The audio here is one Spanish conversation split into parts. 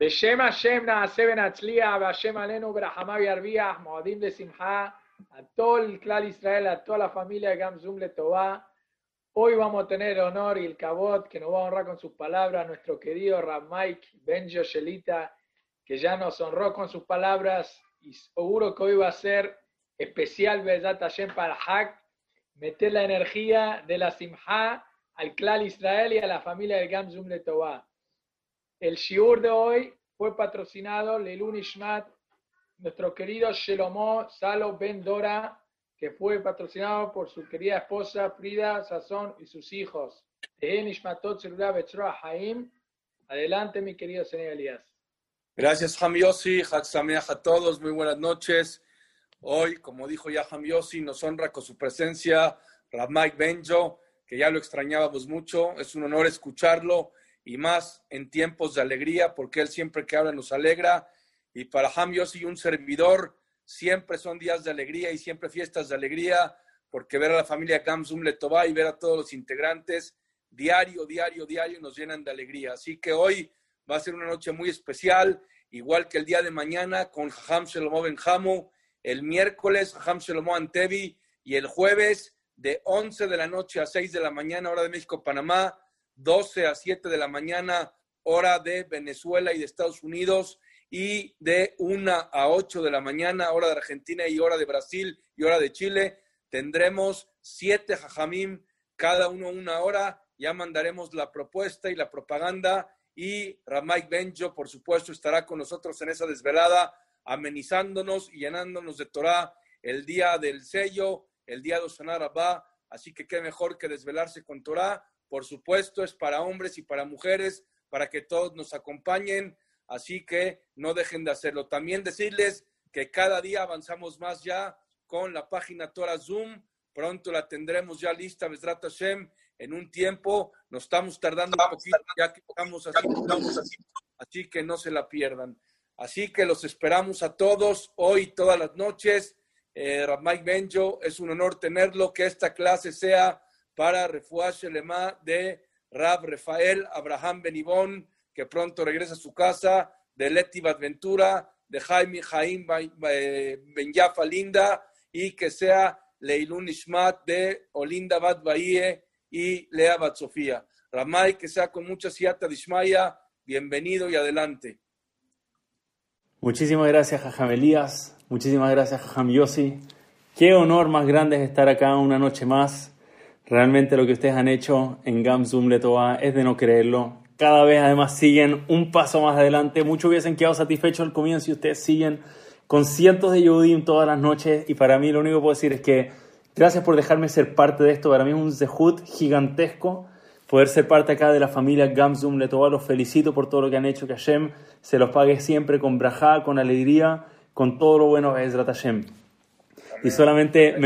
Beshem Hashem Naaseven Atzlia, Hashem Alenu, Berahamavi Arbiah, Moadim de Simha, a todo el clan Israel, a toda la familia de Gamzum Letová. Hoy vamos a tener el honor y el cabot que nos va a honrar con sus palabras nuestro querido Ramaik Ben Yoshelita, que ya nos honró con sus palabras y seguro que hoy va a ser especial verdad Hashem para meter la energía de la Simha al clan Israel y a la familia del Gamzum Letová. El shiur de hoy fue patrocinado Lelun Ishmat, nuestro querido Shelomo Salo Ben Dora, que fue patrocinado por su querida esposa Frida Sazón y sus hijos. Adelante, mi querido señor Elías. Gracias, Ham Yossi. a todos. Muy buenas noches. Hoy, como dijo ya Ham Yossi, nos honra con su presencia Rav Mike Benjo, que ya lo extrañábamos mucho. Es un honor escucharlo y más en tiempos de alegría, porque Él siempre que habla nos alegra. Y para Ham Yossi, un servidor, siempre son días de alegría y siempre fiestas de alegría, porque ver a la familia Gamsum Letová y ver a todos los integrantes diario, diario, diario nos llenan de alegría. Así que hoy va a ser una noche muy especial, igual que el día de mañana con Ham Shelomo Benjamu, el miércoles Ham Shelomo Antevi y el jueves de 11 de la noche a 6 de la mañana, hora de México, Panamá, 12 a 7 de la mañana, hora de Venezuela y de Estados Unidos, y de 1 a 8 de la mañana, hora de Argentina y hora de Brasil y hora de Chile, tendremos siete jajamim, cada uno una hora, ya mandaremos la propuesta y la propaganda y Ramay Benjo, por supuesto, estará con nosotros en esa desvelada, amenizándonos y llenándonos de Torah el día del sello, el día de Osanar Abba, así que qué mejor que desvelarse con Torah por supuesto, es para hombres y para mujeres, para que todos nos acompañen. Así que no dejen de hacerlo. También decirles que cada día avanzamos más ya con la página Torah Zoom. Pronto la tendremos ya lista, Besrat Hashem, en un tiempo. Nos estamos tardando un poquito, ya que estamos así, así, que no se la pierdan. Así que los esperamos a todos hoy, todas las noches. Eh, Mike Benjo, es un honor tenerlo, que esta clase sea para Refuash Lema de Rab Rafael Abraham Benibón, que pronto regresa a su casa, de Leti Ventura, de Jaime Jaim Benyafa Linda, y que sea Leilun Ishmat de Olinda Bat Bahie y Lea Bat Sofía. Ramay, que sea con mucha siata de bienvenido y adelante. Muchísimas gracias, Jajam Elías. Muchísimas gracias, Jajam Yossi. Qué honor más grande es estar acá una noche más Realmente lo que ustedes han hecho en Gamsum Letoa es de no creerlo. Cada vez además siguen un paso más adelante. Muchos hubiesen quedado satisfechos al comienzo y ustedes siguen con cientos de Yehudim todas las noches. Y para mí lo único que puedo decir es que gracias por dejarme ser parte de esto. Para mí es un zehut gigantesco poder ser parte acá de la familia Gamsum Letoa. Los felicito por todo lo que han hecho. Que Hashem se los pague siempre con brajá, con alegría, con todo lo bueno de Hashem. Y solamente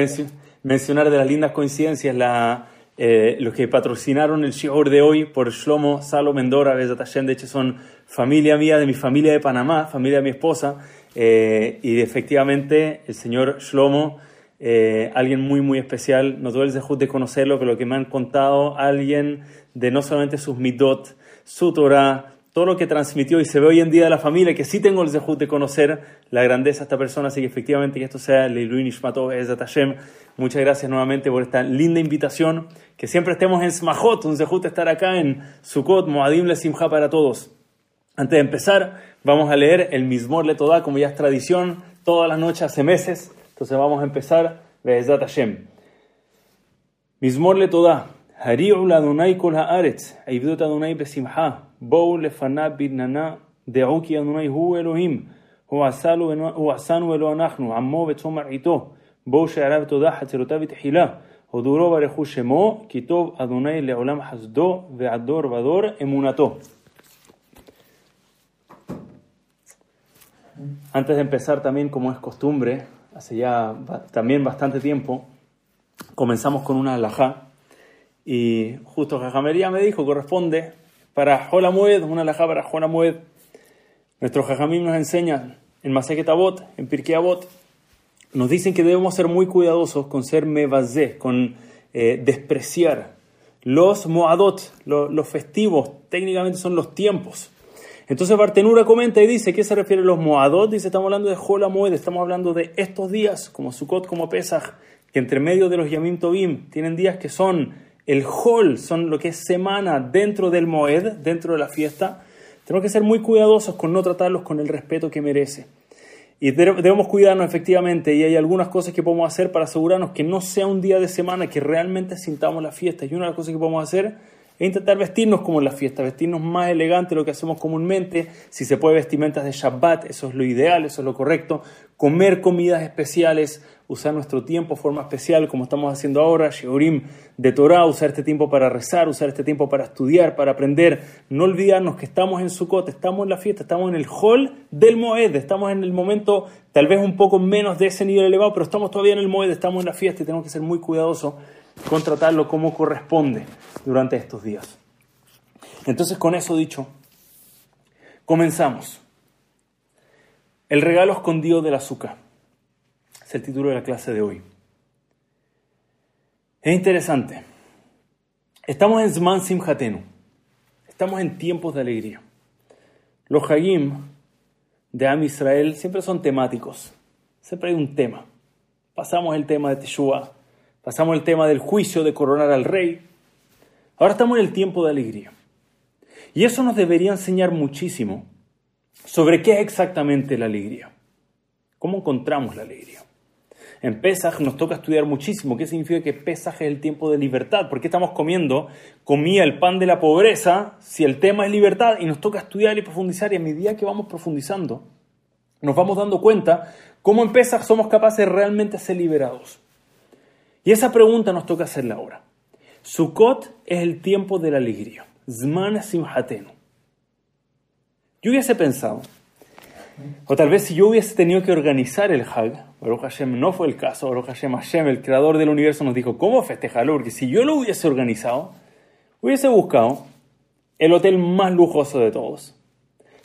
mencionar de las lindas coincidencias la, eh, los que patrocinaron el shiur de hoy por Shlomo, Salo, Mendora, de hecho son familia mía, de mi familia de Panamá, familia de mi esposa, eh, y efectivamente el señor Shlomo, eh, alguien muy, muy especial, no tuve el dejud de conocerlo, pero lo que me han contado, alguien de no solamente sus midot, su Torah, todo lo que transmitió y se ve hoy en día de la familia, que sí tengo el zehut de conocer la grandeza de esta persona, así que efectivamente que esto sea Leiluin Ishmatov Ezat Hashem. Muchas gracias nuevamente por esta linda invitación, que siempre estemos en Smajot, un zehut estar acá en Sukkot, Moadim Le Simha para todos. Antes de empezar, vamos a leer el Mismor Le Todá, como ya es tradición, todas las noches hace meses, entonces vamos a empezar Ezat Hashem. Mismor Le Todá, Hari'u Adonai Kol Ha'aretz, Adonai Besimha. בואו לפניו ברננה, דעו כי אדוני הוא אלוהים, הוא עשנו ולא אנחנו, עמו וצום מרעיתו. בואו שעריו תודה חצרותיו ותחילה. הודורו ברכו שמו, כי טוב אדוני לעולם חסדו ועדור ודור אמונתו. Antes de empezar también, como es costumbre, hace ya también bastante tiempo, comenzamos con una alajá y justo Jajamería me dijo, corresponde para Jolamued, una alajá para Jolamued. Nuestro Jajamín nos enseña en Maseket Abot, en Pirkei Abot, nos dicen que debemos ser muy cuidadosos con ser mevazé, con eh, despreciar los moadot, los festivos, técnicamente son los tiempos. Entonces Bartenura comenta y dice, ¿qué se refiere a los Moadot? Dice, estamos hablando de Hola Moed, estamos hablando de estos días, como Sukkot, como Pesach, que entre medio de los Yamim Tobim tienen días que son el Hol, son lo que es semana dentro del Moed, dentro de la fiesta. Tenemos que ser muy cuidadosos con no tratarlos con el respeto que merece. Y debemos cuidarnos efectivamente y hay algunas cosas que podemos hacer para asegurarnos que no sea un día de semana que realmente sintamos la fiesta. Y una de las cosas que podemos hacer e intentar vestirnos como en la fiesta, vestirnos más elegante lo que hacemos comúnmente, si se puede vestimentas de Shabbat, eso es lo ideal, eso es lo correcto, comer comidas especiales, usar nuestro tiempo de forma especial, como estamos haciendo ahora, Sheorim de Torah, usar este tiempo para rezar, usar este tiempo para estudiar, para aprender, no olvidarnos que estamos en Sukkot, estamos en la fiesta, estamos en el hall del Moed, estamos en el momento tal vez un poco menos de ese nivel elevado, pero estamos todavía en el Moed, estamos en la fiesta y tenemos que ser muy cuidadosos contratarlo como corresponde durante estos días. Entonces, con eso dicho, comenzamos. El regalo escondido del azúcar. Es el título de la clase de hoy. Es interesante. Estamos en Zman Simhatenu. Estamos en tiempos de alegría. Los Hagim de Am Israel siempre son temáticos. Siempre hay un tema. Pasamos el tema de Teshua, Pasamos el tema del juicio de coronar al rey. Ahora estamos en el tiempo de alegría. Y eso nos debería enseñar muchísimo sobre qué es exactamente la alegría. ¿Cómo encontramos la alegría? En Pesaj nos toca estudiar muchísimo qué significa que Pesaj es el tiempo de libertad. ¿Por qué estamos comiendo comía el pan de la pobreza si el tema es libertad? Y nos toca estudiar y profundizar. Y a medida que vamos profundizando, nos vamos dando cuenta cómo en Pesaj somos capaces de realmente ser liberados. Y esa pregunta nos toca hacerla ahora. Sukkot es el tiempo de la alegría. Zman Simhatenu. Yo hubiese pensado, o tal vez si yo hubiese tenido que organizar el Hag, Baruch Hashem no fue el caso, Baruch Hashem Hashem, el creador del universo, nos dijo cómo festejarlo, porque si yo lo hubiese organizado, hubiese buscado el hotel más lujoso de todos,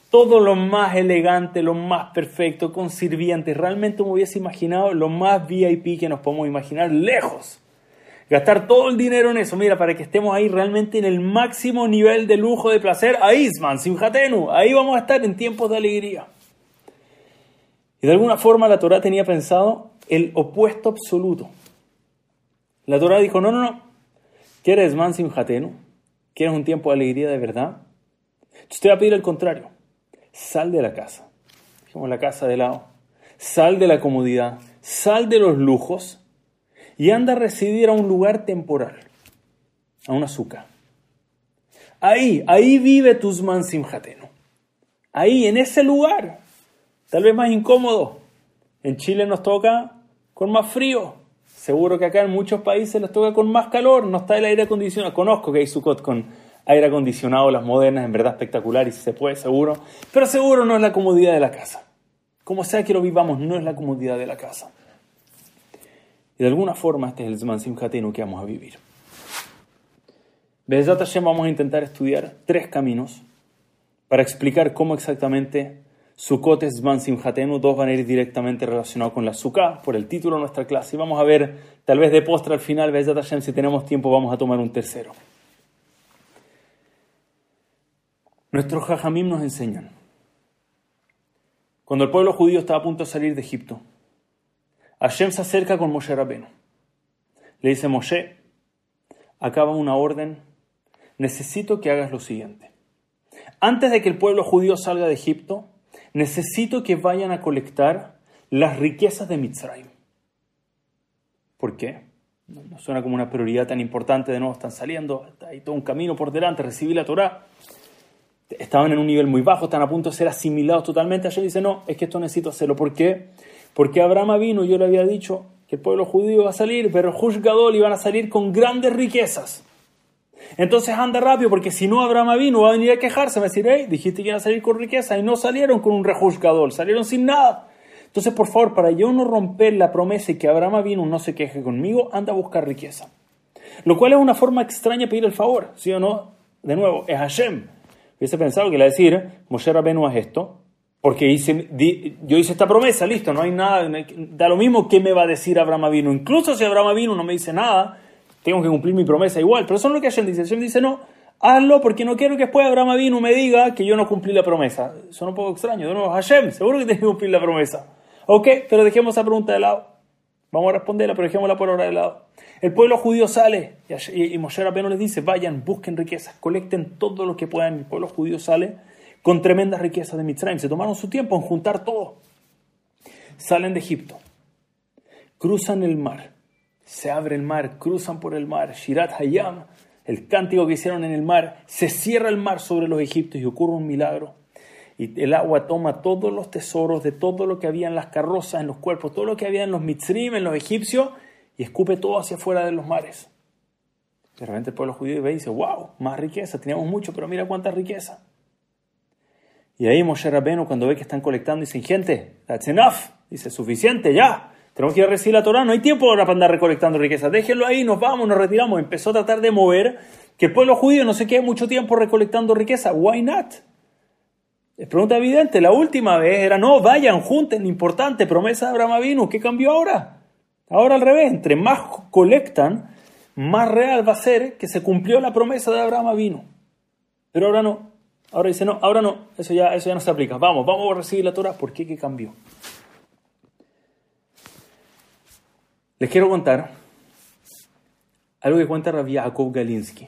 todo lo más elegante, lo más perfecto, con sirvientes. Realmente me hubiese imaginado lo más VIP que nos podemos imaginar, lejos. Gastar todo el dinero en eso, mira, para que estemos ahí realmente en el máximo nivel de lujo, de placer. Ahí, man, Simhatenu, ahí vamos a estar en tiempos de alegría. Y de alguna forma la Torah tenía pensado el opuesto absoluto. La Torah dijo, no, no, no, ¿quieres man Simhatenu? ¿Quieres un tiempo de alegría de verdad? Entonces te voy a pedir el contrario sal de la casa. Dejemos la casa de lado. Sal de la comodidad, sal de los lujos y anda a residir a un lugar temporal, a un azúcar. Ahí, ahí vive Tuzman Simhateno. Ahí, en ese lugar, tal vez más incómodo. En Chile nos toca con más frío. Seguro que acá en muchos países nos toca con más calor. No está el aire acondicionado. Conozco que hay Sukkot con aire acondicionado, las modernas, en verdad espectacular y si se puede, seguro. Pero seguro no es la comodidad de la casa. Como sea que lo vivamos, no es la comodidad de la casa. Y de alguna forma este es el Zman que vamos a vivir. Bezat Hashem vamos a intentar estudiar tres caminos para explicar cómo exactamente Sukkot es Zman Simchatenu. Dos van a ir directamente relacionados con la Sukkah, por el título de nuestra clase. Y vamos a ver, tal vez de postre al final, Bezat Hashem, si tenemos tiempo, vamos a tomar un tercero. Nuestros jajamim nos enseñan. Cuando el pueblo judío estaba a punto de salir de Egipto, Hashem se acerca con Moshe Rabeno. Le dice, Moshe, acaba una orden, necesito que hagas lo siguiente. Antes de que el pueblo judío salga de Egipto, necesito que vayan a colectar las riquezas de Mitzrayim. ¿Por qué? No suena como una prioridad tan importante, de nuevo están saliendo, hay todo un camino por delante, recibir la Torah estaban en un nivel muy bajo, están a punto de ser asimilados totalmente. Ayer dice, no, es que esto necesito hacerlo. ¿Por qué? Porque Abraham vino, yo le había dicho que el pueblo judío iba a salir, pero Gadol iban a salir con grandes riquezas. Entonces anda rápido, porque si no Abraham vino, va a venir a quejarse, va a decir, hey, dijiste que iban a salir con riqueza, y no salieron con un Gadol, salieron sin nada. Entonces, por favor, para yo no romper la promesa y que Abraham vino no se queje conmigo, anda a buscar riqueza. Lo cual es una forma extraña de pedir el favor, ¿sí o no? De nuevo, es Hashem hubiese pensado que le decir, Moshe Rabenu es esto, porque hice, yo hice esta promesa, listo, no hay nada, da lo mismo que me va a decir Abraham Avinu. Incluso si Abraham Avinu no me dice nada, tengo que cumplir mi promesa igual. Pero eso es lo que Hashem dice. Hashem dice, no, hazlo porque no quiero que después Abraham vino me diga que yo no cumplí la promesa. Suena un poco extraño. De nuevo, Hashem, seguro que tienes que cumplir la promesa. Ok, pero dejemos esa pregunta de lado. Vamos a responderla, pero dejémosla por ahora de lado. El pueblo judío sale y, Moshe Rabbeinu les dice, vayan, busquen riquezas, colecten todo lo que puedan. El pueblo judío sale con tremendas riquezas de Mitzrayim. Se tomaron su tiempo en juntar todo. Salen de Egipto, cruzan el mar, se abre el mar, cruzan por el mar, Shirat Hayam, el cántico que hicieron en el mar, se cierra el mar sobre los egipcios y ocurre un milagro. Y el agua toma todos los tesoros de todo lo que había en las carrozas, en los cuerpos, todo lo que había en los mitzrim, en los egipcios, y escupe todo hacia afuera de los mares. De repente el pueblo judío ve y dice, wow, más riqueza, teníamos mucho, pero mira cuánta riqueza. Y ahí Moshe Rabbeinu, cuando ve que están colectando, dice, gente, that's enough. Dice, suficiente, ya. Tenemos que ir a recibir la Torah. No hay tiempo ahora para andar recolectando riqueza. Déjenlo ahí, nos vamos, nos retiramos. Empezó a tratar de mover que el pueblo judío no se quede mucho tiempo recolectando riqueza. Why not? Es pregunta evidente. La última vez era, no, vayan, junten, importante, promesa de Abraham vino. ¿Qué cambió ahora? Ahora al revés. Entre más colectan, más real va a ser que se cumplió la promesa de Abraham vino. Pero ahora no. Ahora dice, no, ahora no. Eso ya, eso ya no se aplica. Vamos, vamos a recibir la Torah. ¿Por qué? ¿Qué cambió? Les quiero contar algo que cuenta Rabbi Jacob Galinsky,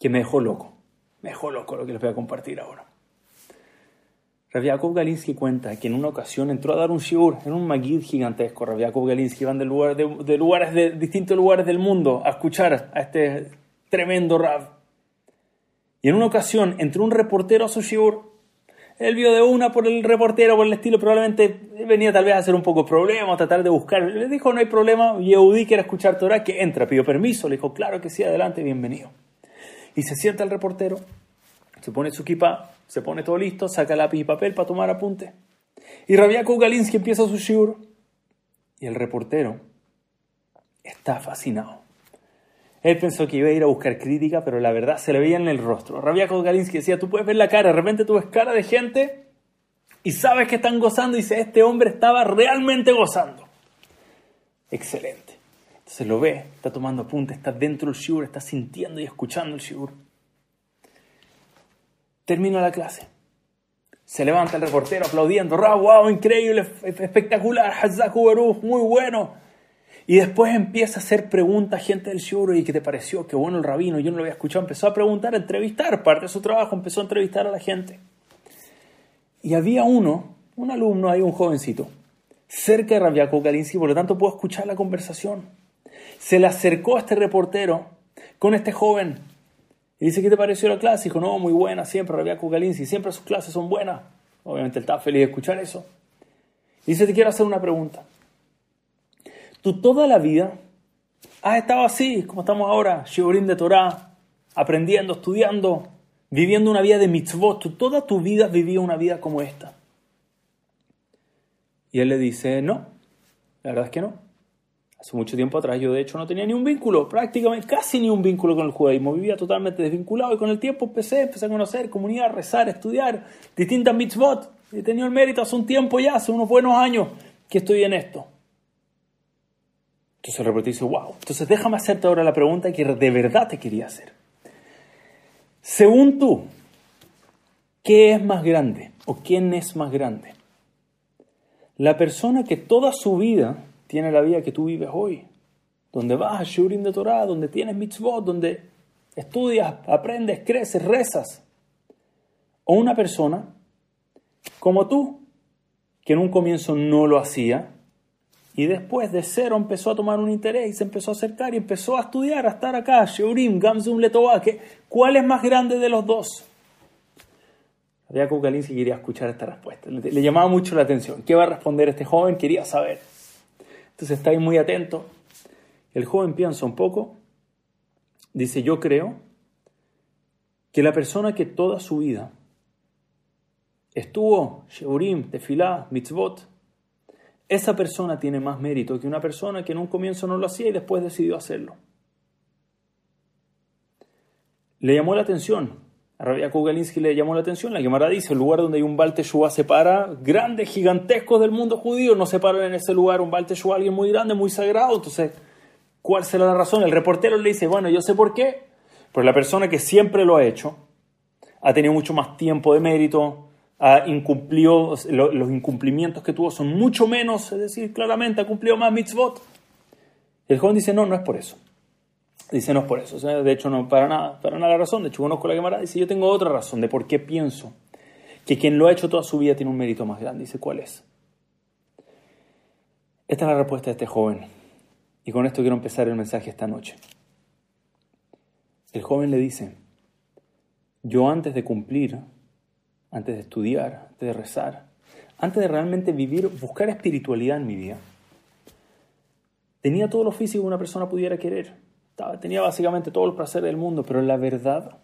que me dejó loco. Me dejó loco lo que les voy a compartir ahora. Rabbi Jacob Galinsky cuenta que en una ocasión entró a dar un shiur en un magid gigantesco. Rabbi Jacob Galinsky van de, lugar, de, lugares de distintos lugares del mundo a escuchar a este tremendo rab. Y en una ocasión entró un reportero a su shiur él vio de una por el reportero, por el estilo, probablemente venía tal vez a hacer un poco problema, a tratar de buscar. Le dijo, no hay problema, Yehudi quiere escuchar Torah, que entra, pidió permiso, le dijo, claro que sí, adelante, bienvenido. Y se sienta el reportero, se pone su kipa, se pone todo listo, saca lápiz y papel para tomar apunte. Y Rabiakov Galinsky empieza su shiur. Y el reportero está fascinado. Él pensó que iba a ir a buscar crítica, pero la verdad se le veía en el rostro. Rabia Galinsky decía, tú puedes ver la cara, de repente tú ves cara de gente y sabes que están gozando y dice, este hombre estaba realmente gozando. Excelente. Entonces lo ve, está tomando apuntes, está dentro del shiur, está sintiendo y escuchando el shiur. Termina la clase. Se levanta el reportero aplaudiendo, wow, increíble, espectacular, muy bueno. Y después empieza a hacer preguntas a gente del shuro y qué te pareció, qué bueno el rabino, yo no lo había escuchado, empezó a preguntar, a entrevistar, parte de su trabajo, empezó a entrevistar a la gente. Y había uno, un alumno ahí, un jovencito, cerca de Rabiaco Galinsky, por lo tanto puedo escuchar la conversación. Se le acercó a este reportero con este joven y dice, ¿qué te pareció la clase? Dijo, no, muy buena, siempre Rabiaco Galinsky, siempre sus clases son buenas. Obviamente él estaba feliz de escuchar eso. dice, te quiero hacer una pregunta. Tú toda la vida has estado así, como estamos ahora, Shiurim de Torah, aprendiendo, estudiando, viviendo una vida de mitzvot. Tú toda tu vida has vivido una vida como esta. Y él le dice, no, la verdad es que no. Hace mucho tiempo atrás yo de hecho no tenía ni un vínculo, prácticamente casi ni un vínculo con el judaísmo. Vivía totalmente desvinculado y con el tiempo empecé, empecé a conocer comunidad, rezar, estudiar distintas mitzvot. He tenido el mérito hace un tiempo ya, hace unos buenos años que estoy en esto. Entonces el reportero dice, wow, entonces déjame hacerte ahora la pregunta que de verdad te quería hacer. Según tú, ¿qué es más grande o quién es más grande? La persona que toda su vida tiene la vida que tú vives hoy, donde vas a Shurim de Torah, donde tienes mitzvot, donde estudias, aprendes, creces, rezas. O una persona como tú, que en un comienzo no lo hacía, y después de cero empezó a tomar un interés y se empezó a acercar y empezó a estudiar, a estar acá, Sheurim, Gamzum, Letová, ¿cuál es más grande de los dos? Había Kalinsky quería escuchar esta respuesta, le, llamaba mucho la atención. ¿Qué va a responder este joven? Quería saber. Entonces está ahí muy atento. El joven piensa un poco, dice, yo creo que la persona que toda su vida estuvo, Sheurim, Tefilá, Mitzvot, esa persona tiene más mérito que una persona que en un comienzo no lo hacía y después decidió hacerlo. Le llamó la atención. A Rabia Kugalinsky le llamó la atención. La Gemara dice, el lugar donde hay un Baal Teshuvah separa grandes, gigantescos del mundo judío. No separan en ese lugar un Baal alguien muy grande, muy sagrado. Entonces, ¿cuál será la razón? El reportero le dice, bueno, yo sé por qué. Pero la persona que siempre lo ha hecho, ha tenido mucho más tiempo de mérito, ha incumplido, los incumplimientos que tuvo son mucho menos, es decir, claramente ha cumplido más mitzvot. El joven dice, no, no es por eso. Dice, por eso. de hecho, no, para nada, para nada la razón. De hecho, conozco la Gemara. Dice, yo tengo otra razón de por qué pienso que quien lo ha hecho toda su vida tiene un mérito más grande. Dice, ¿cuál es? Esta es la respuesta de este joven. Y con esto quiero empezar el mensaje esta noche. El joven le dice, yo antes de cumplir, antes de estudiar, antes de rezar, antes de realmente vivir, buscar espiritualidad en mi vida, tenía todo lo físico que una persona pudiera querer. Tenía básicamente todo el placer del mundo, pero la verdad,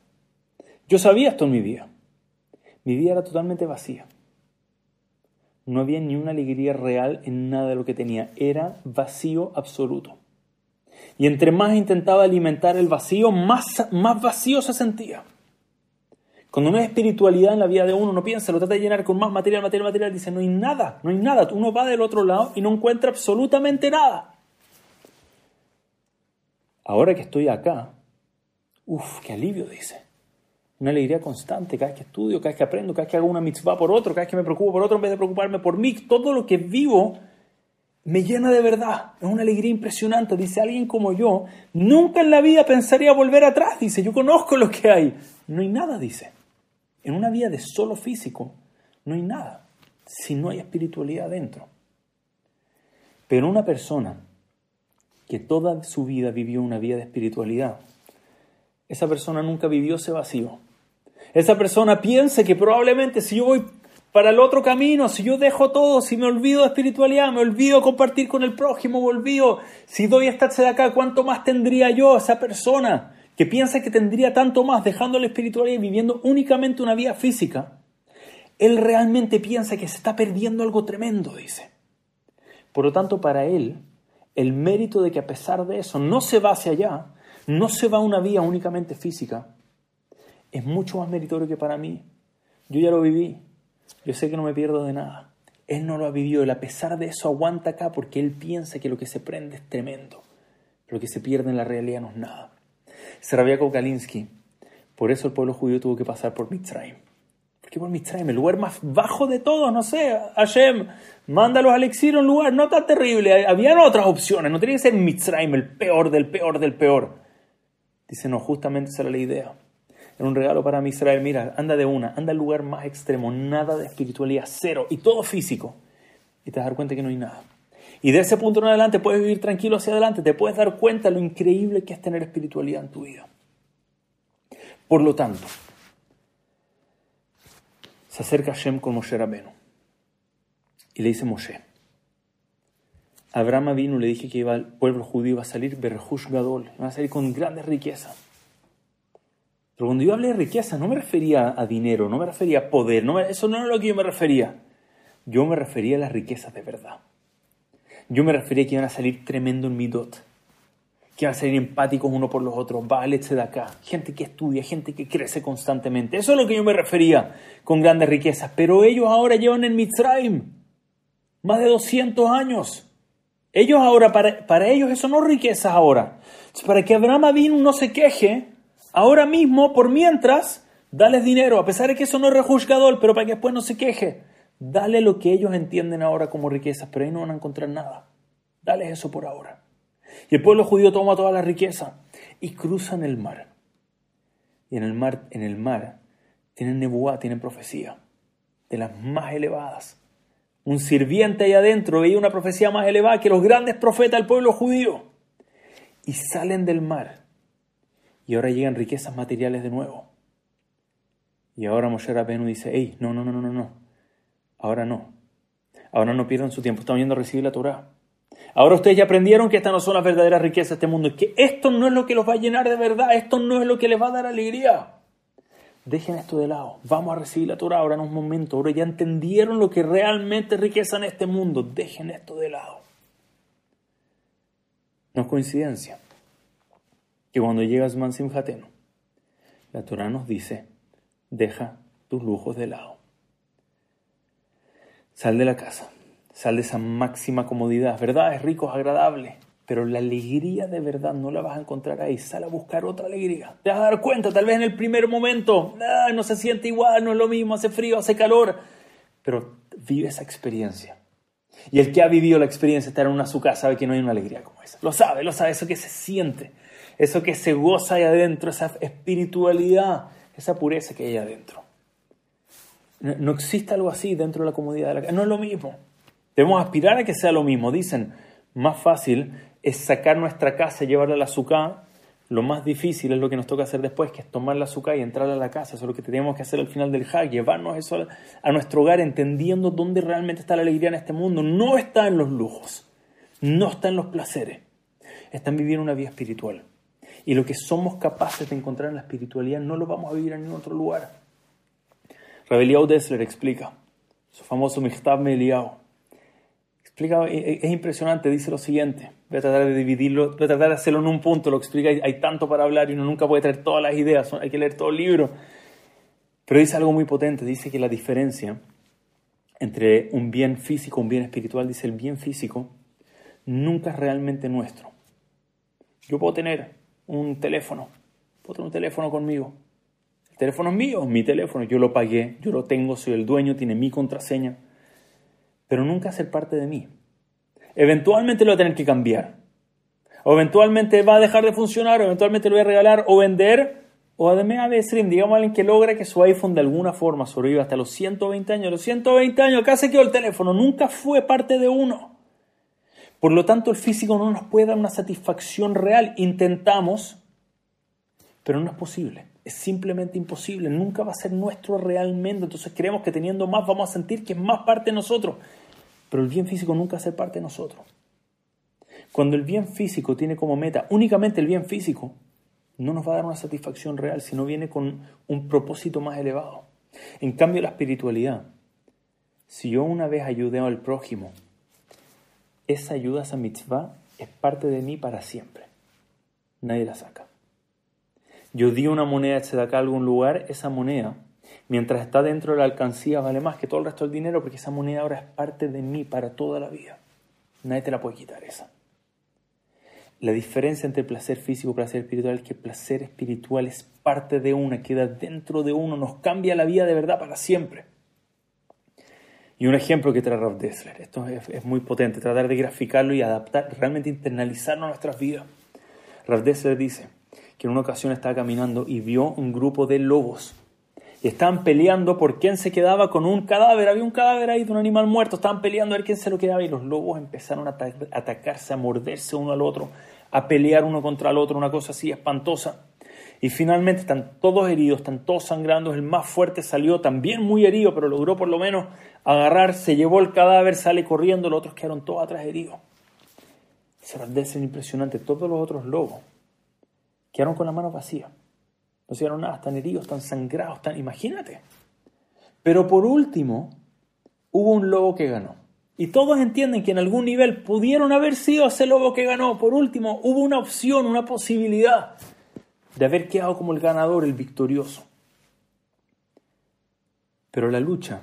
yo sabía esto en mi vida. Mi vida era totalmente vacía. No había ni una alegría real en nada de lo que tenía. Era vacío absoluto. Y entre más intentaba alimentar el vacío, más, más vacío se sentía. Cuando no hay espiritualidad en la vida de uno, uno piensa, lo trata de llenar con más material, material, material, dice, no hay nada, no hay nada. Uno va del otro lado y no encuentra absolutamente nada. Ahora que estoy acá, uff, qué alivio, dice. Una alegría constante, cada vez que estudio, cada vez que aprendo, cada vez que hago una mitzvah por otro, cada vez que me preocupo por otro en vez de preocuparme por mí, todo lo que vivo me llena de verdad. Es una alegría impresionante. Dice alguien como yo, nunca en la vida pensaría volver atrás. Dice, yo conozco lo que hay. No hay nada, dice. En una vida de solo físico, no hay nada si no hay espiritualidad dentro. Pero una persona que toda su vida vivió una vida de espiritualidad, esa persona nunca vivió ese vacío. Esa persona piensa que probablemente si yo voy para el otro camino, si yo dejo todo, si me olvido de espiritualidad, me olvido de compartir con el prójimo, me olvido, si doy esta de acá, ¿cuánto más tendría yo esa persona que piensa que tendría tanto más dejando la espiritualidad y viviendo únicamente una vida física? Él realmente piensa que se está perdiendo algo tremendo, dice. Por lo tanto, para él, el mérito de que a pesar de eso no se va hacia allá, no se va a una vía únicamente física, es mucho más meritorio que para mí. Yo ya lo viví, yo sé que no me pierdo de nada. Él no lo ha vivido, él a pesar de eso aguanta acá porque él piensa que lo que se prende es tremendo, lo que se pierde en la realidad no es nada. Serabiakov Kalinsky, por eso el pueblo judío tuvo que pasar por Mitzrayim. ¿Por qué Mitzrayim? El lugar más bajo de todos, no sé, Hashem, mándalos al exilio un lugar no tan terrible. Habían otras opciones, no tenía que ser Mitzrayim, el peor del peor del peor. Dice, no, justamente esa era la idea. Era un regalo para Israel. Mira, anda de una, anda al lugar más extremo, nada de espiritualidad, cero, y todo físico. Y te vas a dar cuenta que no hay nada. Y de ese punto en adelante puedes vivir tranquilo hacia adelante, te puedes dar cuenta lo increíble que es tener espiritualidad en tu vida. Por lo tanto, se acerca Hashem con Moshe Rabenu y le dice Moshe, Abraham vino, le dije que iba, el pueblo judío iba a salir Berhush Gadol, iba a salir con grandes riquezas. Pero cuando yo hablé de riqueza, no me refería a dinero, no me refería a poder, no eso no era lo que yo me refería. Yo me refería a las riquezas de verdad. Yo me refería a que iban a salir tremendo en midot, que iban a salir empáticos uno por los otros, vale, de acá, gente que estudia, gente que crece constantemente. Eso es lo que yo me refería con grandes riquezas. Pero ellos ahora llevan en Mitzrayim más de 200 años. Ellos ahora, para, ellos eso no es riqueza ahora. Para que Abraham vino no se queje, ahora mismo, por mientras, dales dinero, a pesar de que eso no es rejuzgador, pero para que después no se queje. Dale lo que ellos entienden ahora como riqueza, pero ahí no van a encontrar nada. Dale eso por ahora. Y el pueblo judío toma toda la riqueza y cruzan el mar. Y en el mar, en el mar tienen nebuá, tienen profecía, de las más elevadas un sirviente ahí adentro veía una profecía más elevada que los grandes profetas del pueblo judío. Y salen del mar. Y ahora llegan riquezas materiales de nuevo. Y ahora Moshe Rabbeinu dice, hey, no, no, no, no, no. Ahora no. Ahora no pierdan su tiempo. Están viendo a recibir la Torah. Ahora ustedes ya aprendieron que estas no son las verdaderas riquezas de este mundo. Que esto no es lo que los va a llenar de verdad. Esto no es lo que les va a dar alegría. Dejen esto de lado. Vamos a recibir la Torah ahora en un momento. Ahora ya entendieron lo que realmente riqueza en este mundo. Dejen esto de lado. No es coincidencia que cuando llegas Mansim Hateno, la Torah nos dice, deja tus lujos de lado. Sal de la casa, sal de esa máxima comodidad. ¿Verdad? Es rico, es agradable. Pero la alegría de verdad no la vas a encontrar ahí. Sal a buscar otra alegría. Te vas a dar cuenta, tal vez en el primer momento, ah, no se siente igual, no es lo mismo, hace frío, hace calor. Pero vive esa experiencia. Y el que ha vivido la experiencia de estar en una azúcar sabe que no hay una alegría como esa. Lo sabe, lo sabe, eso que se siente, eso que se goza ahí adentro, esa espiritualidad, esa pureza que hay adentro. No, existe algo así dentro de la comunidad de la casa. No es lo mismo. Debemos aspirar a que sea lo mismo. Dicen, más fácil es sacar nuestra casa y llevarla al azúcar. Lo más difícil es lo que nos toca hacer después, que es tomar la azúcar y entrar a la casa. Eso es lo que tenemos que hacer al final del hack, llevarnos eso a nuestro hogar entendiendo dónde realmente está la alegría en este mundo. No está en los lujos, no está en los placeres, está en vivir una vida espiritual. Y lo que somos capaces de encontrar en la espiritualidad no lo vamos a vivir en ningún otro lugar. Rebeliao Dessler explica, su famoso Michtav Meliao. Explica, e, e, es impresionante, dice lo siguiente. Voy a tratar de dividirlo, voy a tratar de hacerlo en un punto, lo explica, hay, tanto para hablar y uno nunca puede traer todas las ideas, hay que leer todo el libro. Pero dice algo muy potente, dice que la diferencia entre un bien físico un bien espiritual, dice el bien físico, nunca es realmente nuestro. Yo puedo tener un teléfono, puedo tener un teléfono conmigo, teléfono es mío, mi teléfono, yo lo pagué, yo lo tengo, soy el dueño, tiene mi contraseña, pero nunca ser parte de mí. Eventualmente lo voy a tener que cambiar. O eventualmente va a dejar de funcionar, o eventualmente lo voy a regalar o vender, o además a stream, digamos alguien que logra que su iPhone de alguna forma sobreviva hasta los 120 años. Los 120 años, se quedó el teléfono, nunca fue parte de uno. Por lo tanto, el físico no nos puede dar una satisfacción real. Intentamos, pero no es posible es simplemente imposible, nunca va a ser nuestro realmente. Entonces creemos que teniendo más vamos a sentir que es más parte de nosotros. Pero el bien físico nunca ser parte de nosotros. Cuando el bien físico tiene como meta únicamente el bien físico, no nos va a dar una satisfacción real, sino viene con un propósito más elevado. En cambio, la espiritualidad, si yo una vez ayudé al prójimo, esa ayuda, esa mitzvah, es parte de mí para siempre. Nadie la saca yo di una moneda de acá a algún lugar, esa moneda, mientras está dentro de la alcancía, vale más que todo el resto del dinero porque esa moneda ahora es parte de mí para toda la vida. Nadie te la puede quitar esa. La diferencia entre placer físico y placer espiritual es que el placer espiritual es parte de uno, queda dentro de uno, nos cambia la vida de verdad para siempre. Y un ejemplo que trae Rav Dessler, esto es, muy potente, tratar de graficarlo y adaptar, realmente internalizarlo a nuestras vidas. Rav Dessler dice, que en una ocasión estaba caminando y vio un grupo de lobos. Y estaban peleando por quién se quedaba con un cadáver. Había un cadáver ahí de un animal muerto. Estaban peleando a ver quién se lo quedaba. Y los lobos empezaron a atacarse, a morderse uno al otro, a pelear uno contra el otro. Una cosa así espantosa. Y finalmente están todos heridos, están todos sangrando. El más fuerte salió también muy herido, pero logró por lo menos agarrar, se llevó el cadáver, sale corriendo. Los otros quedaron todos atrás heridos. Se es impresionante. Todos los otros lobos Quedaron con la mano vacía. No hicieron nada, están heridos, están sangrados, están... Imagínate. Pero por último, hubo un lobo que ganó. Y todos entienden que en algún nivel pudieron haber sido ese lobo que ganó. Por último, hubo una opción, una posibilidad de haber quedado como el ganador, el victorioso. Pero la lucha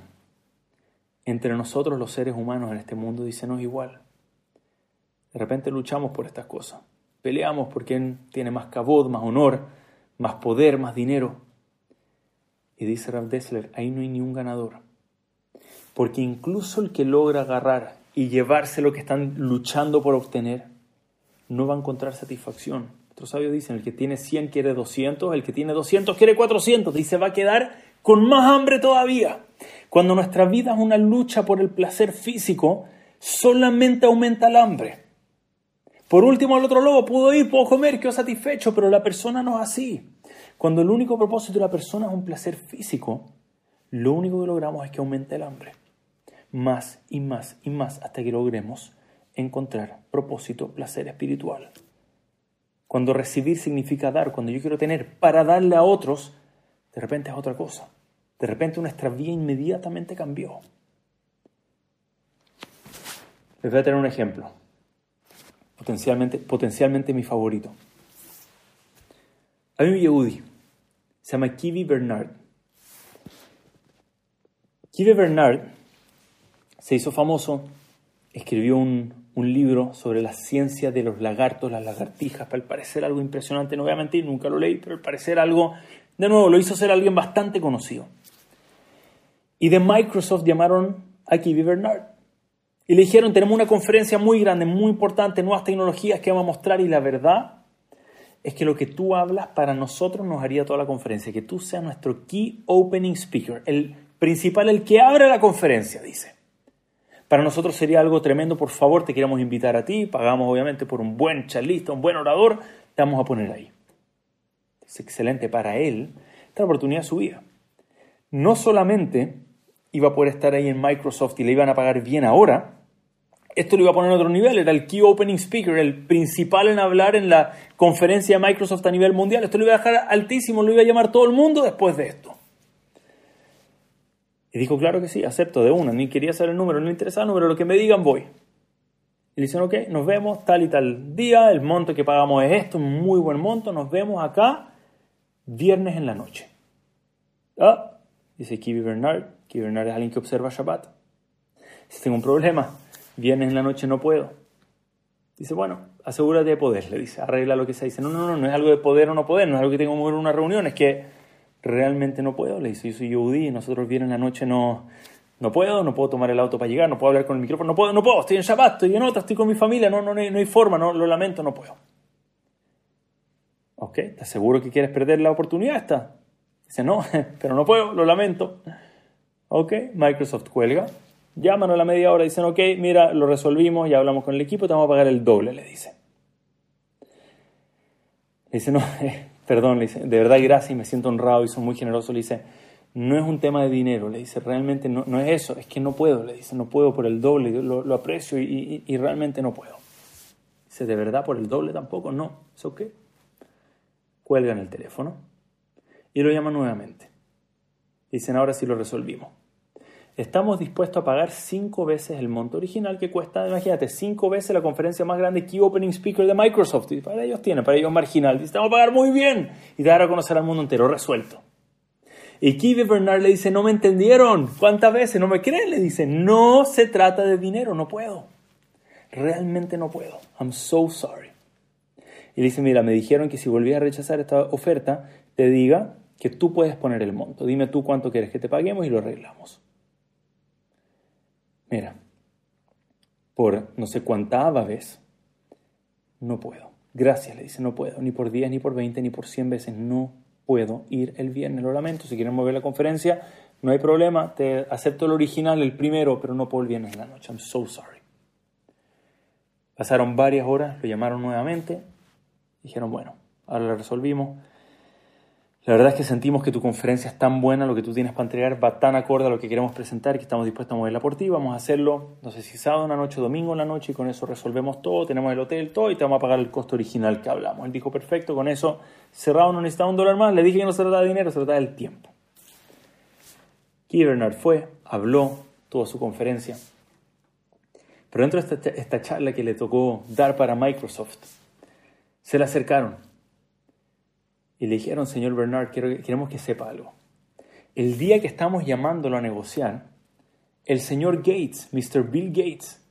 entre nosotros los seres humanos en este mundo dice no es igual. De repente luchamos por estas cosas. Peleamos por quien tiene más cabod, más honor, más poder, más dinero. Y dice Rav Dessler, ahí no hay ni un ganador. Porque incluso el que logra agarrar y llevarse lo que están luchando por obtener, no va a encontrar satisfacción. Otros sabios dicen, el que tiene 100 quiere 200, el que tiene 200 quiere 400 y se va a quedar con más hambre todavía. Cuando nuestra vida es una lucha por el placer físico, solamente aumenta el hambre. Por último, el otro lobo pudo ir, pudo comer, quedó satisfecho, pero la persona no es así. Cuando el único propósito de la persona es un placer físico, lo único que logramos es que aumente el hambre. Más y más y más hasta que logremos encontrar propósito, placer espiritual. Cuando recibir significa dar, cuando yo quiero tener para darle a otros, de repente es otra cosa. De repente nuestra vida inmediatamente cambió. Les voy a tener un ejemplo potencialmente, potencialmente mi favorito. Hay un Yehudi, se llama Kivi Bernard. Kivi Bernard se hizo famoso, escribió un, un libro sobre la ciencia de los lagartos, las lagartijas, para parecer algo impresionante, no voy a mentir, nunca lo leí, pero al parecer algo, de nuevo, lo hizo ser alguien bastante conocido. Y de Microsoft llamaron a Kiwi Bernard. Y le dijeron, tenemos una conferencia muy grande, muy importante, nuevas tecnologías que vamos a mostrar y la verdad es que lo que tú hablas para nosotros nos haría toda la conferencia, que tú seas nuestro key opening speaker, el principal, el que abre la conferencia, dice. Para nosotros sería algo tremendo, por favor, te queremos invitar a ti, pagamos obviamente por un buen charlista, un buen orador, te vamos a poner ahí. Es excelente para él, esta oportunidad de su vida. No solamente iba a poder estar ahí en Microsoft y le iban a pagar bien ahora, esto lo iba a poner en otro nivel, era el Key Opening Speaker, el principal en hablar en la conferencia de Microsoft a nivel mundial. Esto lo iba a dejar altísimo, lo iba a llamar todo el mundo después de esto. Y dijo, claro que sí, acepto de una, ni quería saber el número, no me interesaba el número, lo que me digan voy. Y le dicen, ok, nos vemos tal y tal día, el monto que pagamos es esto, muy buen monto, nos vemos acá viernes en la noche. Ah, dice Kiwi Bernard, Kiwi Bernard es alguien que observa Shabbat. Si tengo un problema, viernes en la noche no puedo. Dice, bueno, asegúrate de poder, le dice, arregla lo que se dice. No, no, no, no es algo de poder o no poder, no es algo que tengo que mover una reunión, es que realmente no puedo. Le dice, yo soy Yehudi y nosotros viernes en la noche no, no puedo, no puedo tomar el auto para llegar, no puedo hablar con el micrófono, no puedo, no puedo, estoy en Shabbat, estoy en otra, estoy con mi familia, no, no, no, hay, no hay forma, no, lo lamento, no puedo. Ok, ¿estás seguro que quieres perder la oportunidad esta? Dice, no, pero no puedo, lo lamento. Ok, Microsoft cuelga, llaman a la media hora, dicen, ok, mira, lo resolvimos, ya hablamos con el equipo, te vamos a pagar el doble, le dice. Le dice, no, eh, perdón, le dice, de verdad gracias me siento honrado y son muy generosos, le dice, no es un tema de dinero, le dice, realmente no, no es eso, es que no puedo, le dice, no puedo por el doble, lo, aprecio y, realmente no puedo. Dice, ¿de verdad por el doble tampoco? No, ¿es ok? Cuelgan el teléfono y lo llaman nuevamente. Dicen, ahora sí lo resolvimos. Estamos dispuestos a pagar cinco veces el monto original que cuesta, imagínate, cinco veces la conferencia más grande Key Opening Speaker de Microsoft. Y para ellos tiene, para ellos marginal. Dice, vamos a pagar muy bien y dar a conocer al mundo entero, resuelto. Y Kiwi Bernard le dice, no me entendieron. ¿Cuántas veces? ¿No me creen? Le dice, no se trata de dinero, no puedo. Realmente no puedo. I'm so sorry. Y le dice, mira, me dijeron que si volvías a rechazar esta oferta, te diga que tú puedes poner el monto. Dime tú cuánto quieres que te paguemos y lo arreglamos. Mira, por no sé cuánta vez, no puedo. Gracias, le dice, no puedo. Ni por 10, ni por 20, ni por 100 veces. No puedo ir el viernes. Lo lamento. Si quieren mover la conferencia, no hay problema. Te acepto el original, el primero, pero no puedo el viernes en la noche. I'm so sorry. Pasaron varias horas, lo llamaron nuevamente. Dijeron, bueno, ahora lo resolvimos. La verdad es que sentimos que tu conferencia es tan buena, lo que tú tienes para entregar va tan acorde a lo que queremos presentar que estamos dispuestos a moverla por ti. Vamos a hacerlo, no sé si sábado en la noche domingo en la noche y con eso resolvemos todo, tenemos el hotel, todo y te vamos a pagar el costo original que hablamos. Él dijo, perfecto, con eso cerrado no necesitaba un dólar más. Le dije que no se trataba de dinero, se trataba del tiempo. Keith Bernard fue, habló, tuvo su conferencia. Pero dentro de esta, esta charla que le tocó dar para Microsoft, se le acercaron y le dijeron, señor Bernard, queremos que sepa algo. El día que estamos llamándolo a negociar, el señor Gates, Mr. Bill Gates,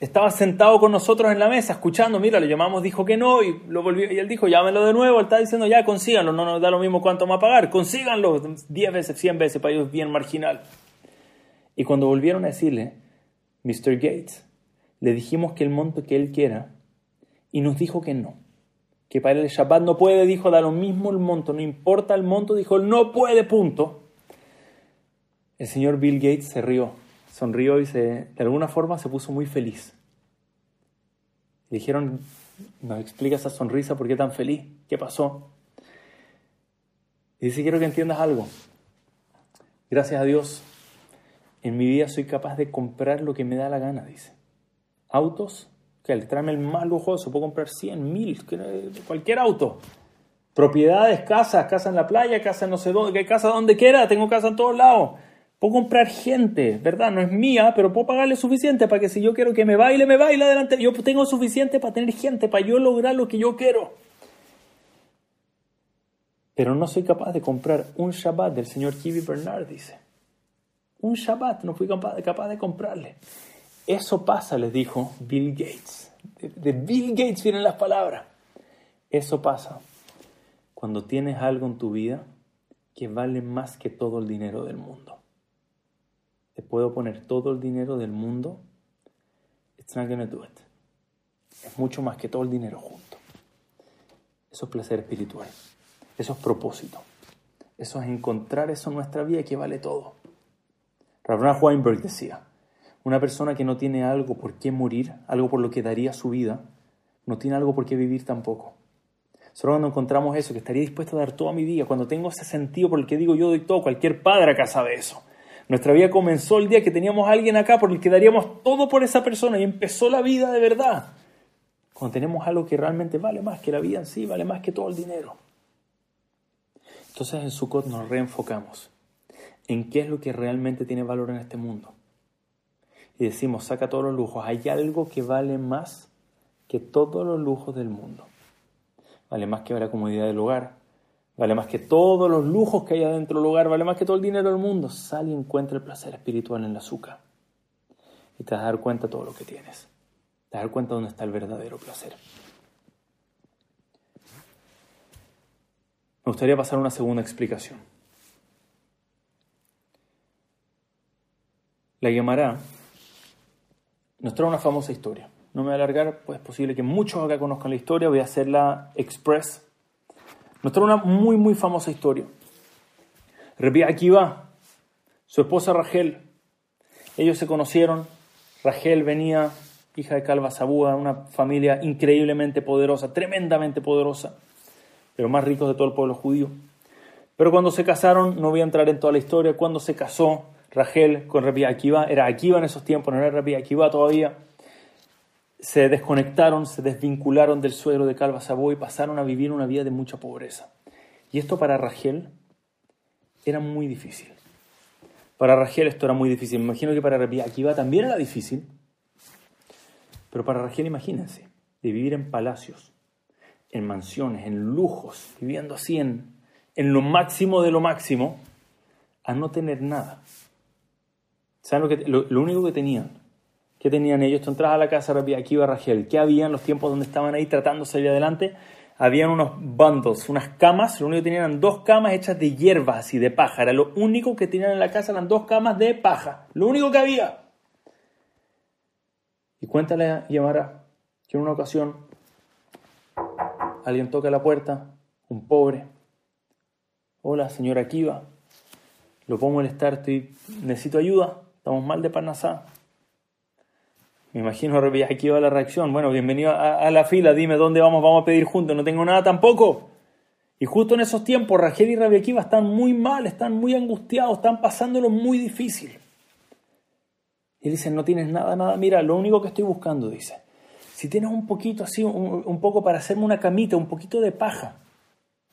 estaba sentado con nosotros en la mesa, escuchando, mira, lo llamamos, dijo que no, y, lo volvió, y él dijo, llámelo de nuevo, él está diciendo, ya, consíganlo, no nos da lo mismo cuánto va a pagar, consíganlo 10 veces, 100 veces, para ellos bien marginal. Y cuando volvieron a decirle, Mr. Gates, le dijimos que el monto que él quiera, y nos dijo que no que para el Shabbat no puede, dijo, da lo mismo el monto, no importa el monto, dijo, no puede, punto. El señor Bill Gates se rió, sonrió y se, de alguna forma se puso muy feliz. Dijeron, ¿nos explica esa sonrisa por qué tan feliz? ¿Qué pasó? Y dice, quiero que entiendas algo. Gracias a Dios, en mi vida soy capaz de comprar lo que me da la gana, dice. Autos, que al traerme el más lujoso, puedo comprar 100, 1000, cualquier auto. Propiedades, casas, casa en la playa, casa no sé dónde, casa donde quiera, tengo casa en todos lados. Puedo comprar gente, ¿verdad? No es mía, pero puedo pagarle suficiente para que si yo quiero que me baile, me baile adelante. Yo tengo suficiente para tener gente, para yo lograr lo que yo quiero. Pero no soy capaz de comprar un Shabbat del señor Kiwi Bernard, dice. Un Shabbat no fui capaz de comprarle. Eso pasa, les dijo Bill Gates. De Bill Gates vienen las palabras. Eso pasa cuando tienes algo en tu vida que vale más que todo el dinero del mundo. Te puedo poner todo el dinero del mundo. It's not gonna do it. Es mucho más que todo el dinero junto. Eso es placer espiritual. Eso es propósito. Eso es encontrar eso en nuestra vida que vale todo. Ravna Weinberg decía, una persona que no tiene algo por qué morir, algo por lo que daría su vida, no tiene algo por qué vivir tampoco. Solo cuando encontramos eso, que estaría dispuesto a dar toda mi vida, cuando tengo ese sentido por el que digo yo doy todo, cualquier padre acá sabe eso. Nuestra vida comenzó el día que teníamos a alguien acá por el que daríamos todo por esa persona y empezó la vida de verdad. Cuando tenemos algo que realmente vale más que la vida en sí, vale más que todo el dinero. Entonces en Sukkot nos reenfocamos en qué es lo que realmente tiene valor en este mundo. Y decimos, saca todos los lujos. Hay algo que vale más que todos los lujos del mundo. Vale más que la comodidad del hogar. Vale más que todos los lujos que hay adentro del hogar. Vale más que todo el dinero del mundo. Sal y encuentra el placer espiritual en la azúcar. Y te vas a dar cuenta de todo lo que tienes. Te vas a dar cuenta dónde está el verdadero placer. Me gustaría pasar a una segunda explicación. La llamará nos trae una famosa historia. No me voy a alargar, pues es posible que muchos acá conozcan la historia, voy a hacerla express. Nos trae una muy, muy famosa historia. Rebi Akiva, su esposa Rachel, ellos se conocieron. Rachel venía, hija de Calva Sabúa, una familia increíblemente poderosa, tremendamente poderosa de los más ricos de todo el pueblo judío. Pero cuando se casaron, no voy a entrar en toda la historia, cuando se casó Rachel con Rabbi Akiva, era Akiva en esos tiempos, no era Rabbi Akiva todavía, se desconectaron, se desvincularon del suegro de Calva Sabó y pasaron a vivir una vida de mucha pobreza. Y esto para Rachel era muy difícil. Para Rachel esto era muy difícil. Me imagino que para Rabbi Akiva también era difícil. Pero para Rachel, imagínense, de vivir en palacios, en mansiones, en lujos, viviendo así en, en lo máximo de lo máximo, a no tener nada. ¿Saben lo, que, lo, único que tenían? ¿Qué tenían ellos? Tú entras a la casa de aquí iba Rachel. ¿Qué había en los tiempos donde estaban ahí tratando de salir adelante? Habían unos bundles, unas camas. Lo único que tenían eran dos camas hechas de hierbas y de paja. Era lo único que tenían en la casa eran dos camas de paja. Lo único que había. Y cuéntale a Yamara que en una ocasión Alguien toca la puerta, un pobre. Hola, señora Kiva. Lo puedo molestar, estoy... necesito ayuda. Estamos mal de Parnasá. Me imagino aquí va la reacción. Bueno, bienvenido a, la fila, dime dónde vamos, vamos a pedir juntos. No tengo nada tampoco. Y justo en esos tiempos, Rachel y Rabbi están muy mal, están muy angustiados, están pasándolo muy difícil. Y dicen, no tienes nada, nada. Mira, lo único que estoy buscando, dice, si tienes un poquito así, un, poco para hacerme una camita, un poquito de paja,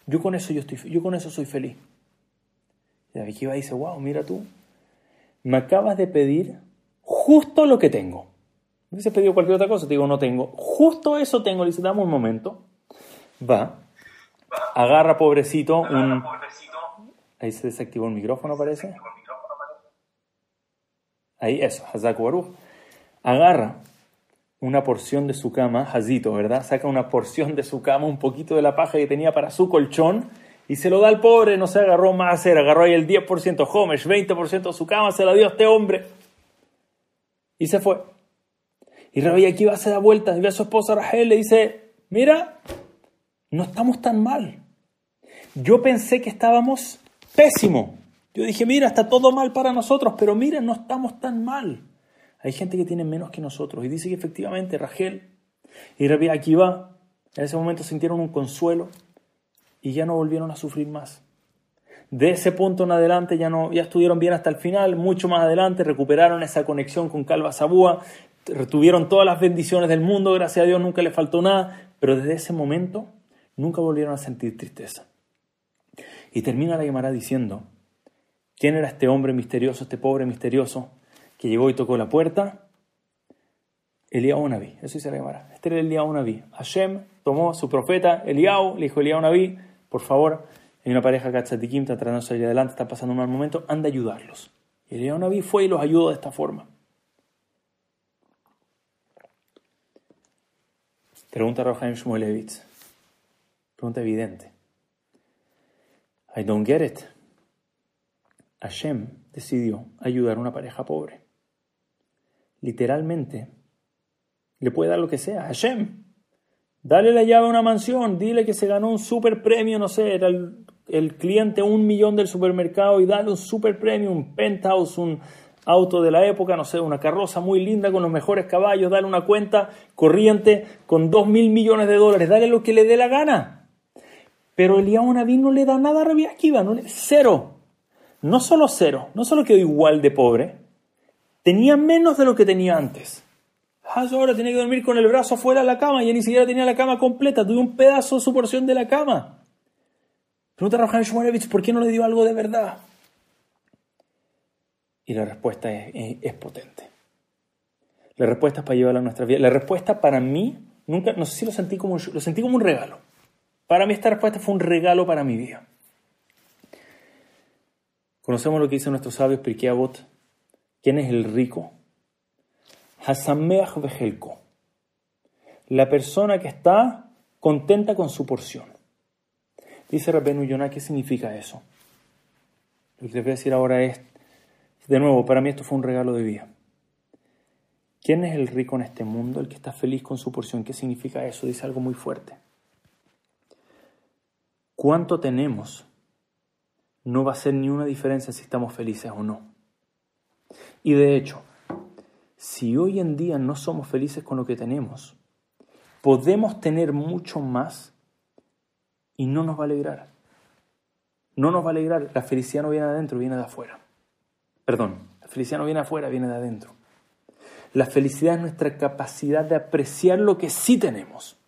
yo con eso, yo estoy, yo con eso soy feliz. Y dice, wow, mira tú, me acabas de pedir justo lo que tengo. No hubiese pedido cualquier otra cosa, te digo, no tengo. Justo eso tengo. Le dice, dame un momento. Va, agarra pobrecito un... Ahí se desactivó el micrófono, parece. Ahí, eso, Hazaku Baruch. Agarra una porción de su cama, Hazito, ¿verdad? Saca una porción de su cama, un poquito de la paja que tenía para su colchón y se lo da al pobre, no se agarró más agarró ahí el 10%, Homesh, 20% de su cama, se la dio a este hombre. Y se fue. Y Rabbi Akiva se da vueltas y ve a su esposa Rachel y le dice, mira, no estamos tan mal. Yo pensé que estábamos pésimo. Yo dije, mira, está todo mal para nosotros, pero mira, no estamos tan mal. Hay gente que tiene menos que nosotros. Y dice que efectivamente Rachel y Rabbi Akiva en ese momento sintieron un consuelo y ya no volvieron a sufrir más. De ese punto en adelante ya, no, ya estuvieron bien hasta el final, mucho más adelante recuperaron esa conexión con Calva Sabúa, retuvieron todas las bendiciones del mundo, gracias a Dios nunca le faltó nada, pero desde ese momento nunca volvieron a sentir tristeza. Y termina la llamada diciendo, ¿quién era este hombre misterioso, este pobre misterioso? que llegó y tocó la puerta, Eliyahu Naví, eso dice la Gemara. Este era Eliyahu Naví. Hashem tomó su profeta Eliyahu, le dijo Eliyahu Naví, por favor, hay una pareja que está está tratando de salir adelante, está pasando un mal momento, anda a ayudarlos. Y el Naví fue y los ayudó de esta forma. Pregunta Rafael Shmulevitz. Pregunta evidente. I don't get it. Hashem decidió ayudar a una pareja pobre. Literalmente, le puede dar lo que sea. Hashem, dale la llave a una mansión, dile que se ganó un super premio, no sé, era el, cliente un millón del supermercado y dale un super premio, un penthouse, un auto de la época, no sé, una carroza muy linda con los mejores caballos, dale una cuenta corriente con dos mil millones de dólares, dale lo que le dé la gana. Pero Eliyahu Naví no le da nada a Rabbi Akiva, no le, cero. No solo cero, no solo quedó igual de pobre, tenía menos de lo que tenía antes. Ah, ahora tenía que dormir con el brazo fuera de la cama, ya ni siquiera tenía la cama completa, tuve un pedazo de su porción de la cama. Pregunta a Shmurevich, ¿por qué no le dio algo de verdad? Y la respuesta es, es, potente. La respuesta es para llevarla a nuestra vida. La respuesta para mí, nunca, no sé si lo sentí como, lo sentí como un regalo. Para mí esta respuesta fue un regalo para mi vida. Conocemos lo que dicen nuestros sabios Pirkei Avot. ¿Quién es el rico? Hasameach vejelko. La persona que está contenta con su porción. Dice Rabenu Yonah, ¿qué significa eso? Lo que les voy a decir ahora es, de nuevo, para mí esto fue un regalo de vida. ¿Quién es el rico en este mundo? El que está feliz con su porción. ¿Qué significa eso? Dice algo muy fuerte cuánto tenemos no va a hacer ni una diferencia si estamos felices o no. Y de hecho, si hoy en día no somos felices con lo que tenemos, podemos tener mucho más y no nos va a alegrar. No nos va a alegrar. La felicidad no viene de adentro, viene de afuera. Perdón, la felicidad no viene de afuera, viene de adentro. La felicidad es nuestra capacidad de apreciar lo que sí tenemos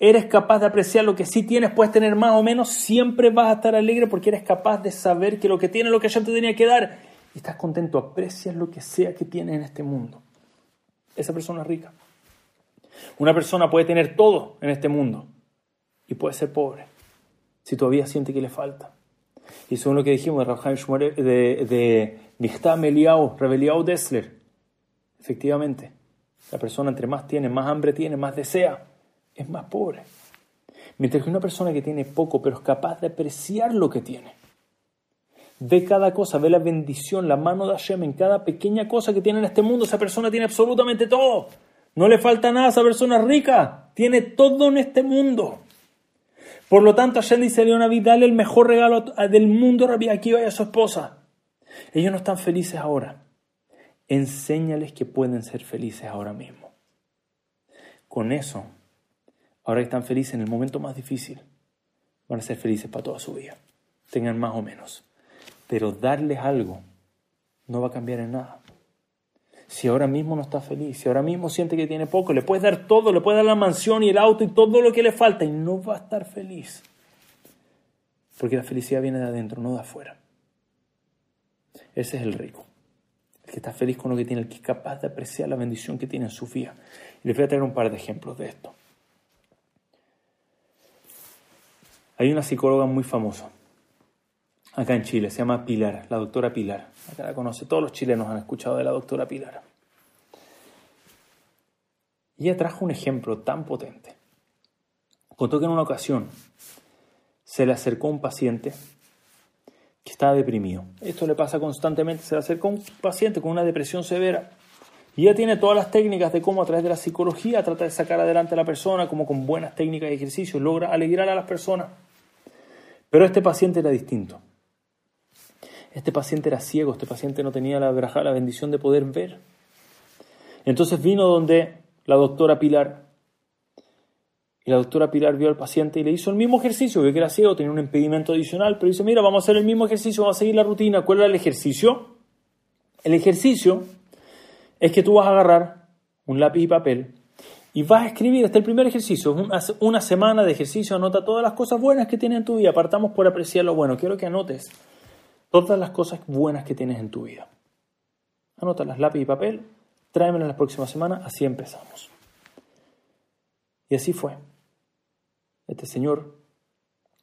eres capaz de apreciar lo que sí tienes, puedes tener más o menos, siempre vas a estar alegre porque eres capaz de saber que lo que tienes es lo que yo te tenía que dar. Y estás contento, aprecias lo que sea que tienes en este mundo. Esa persona es rica. Una persona puede tener todo en este mundo y puede ser pobre si todavía siente que le falta. Y según lo que dijimos de de, de Michtam Eliau, Rebeliau Dessler, efectivamente, la persona entre más tiene, más hambre tiene, más desea es más pobre. Mientras que una persona que tiene poco, pero es capaz de apreciar lo que tiene, ve cada cosa, ve la bendición, la mano de Hashem en cada pequeña cosa que tiene en este mundo, esa persona tiene absolutamente todo. No le falta nada esa persona rica, tiene todo en este mundo. Por lo tanto, Hashem dice a Leonaví, dale el mejor regalo del mundo Rabbi Akiva y a su esposa. Ellos no están felices ahora. Enséñales que pueden ser felices ahora mismo. Con eso ahora que están felices en el momento más difícil, van a ser felices para toda su vida, tengan más o menos. Pero darles algo no va a cambiar en nada. Si ahora mismo no está feliz, si ahora mismo siente que tiene poco, le puedes dar todo, le puedes dar la mansión y el auto y todo lo que le falta y no va a estar feliz. Porque la felicidad viene de adentro, no de afuera. Ese es el rico. El que está feliz con lo que tiene, el que es capaz de apreciar la bendición que tiene en su vida. Y les voy a traer un par de ejemplos de esto. Hay una psicóloga muy famosa acá en Chile, se llama Pilar, la doctora Pilar. Acá la conoce, todos los chilenos han escuchado de la doctora Pilar. Y ella trajo un ejemplo tan potente. Contó que en una ocasión se le acercó un paciente que estaba deprimido. Esto le pasa constantemente, se le acercó un paciente con una depresión severa. Y ella tiene todas las técnicas de cómo a través de la psicología trata de sacar adelante a la persona, como con buenas técnicas y ejercicios logra alegrar a las personas. Pero este paciente era distinto. Este paciente era ciego, este paciente no tenía la, la bendición de poder ver. Entonces vino donde la doctora Pilar, y la doctora Pilar vio al paciente y le hizo el mismo ejercicio, vio que era ciego, tenía un impedimento adicional, pero dice, mira, vamos a hacer el mismo ejercicio, vamos a seguir la rutina. ¿Cuál era el ejercicio? El ejercicio es que tú vas a agarrar un lápiz y papel y vas a escribir, este el primer ejercicio, una semana de ejercicio, anota todas las cosas buenas que tienes en tu vida, partamos por apreciar lo bueno, quiero que anotes todas las cosas buenas que tienes en tu vida. las lápiz y papel, tráemelas la próxima semana, así empezamos. Y así fue. Este señor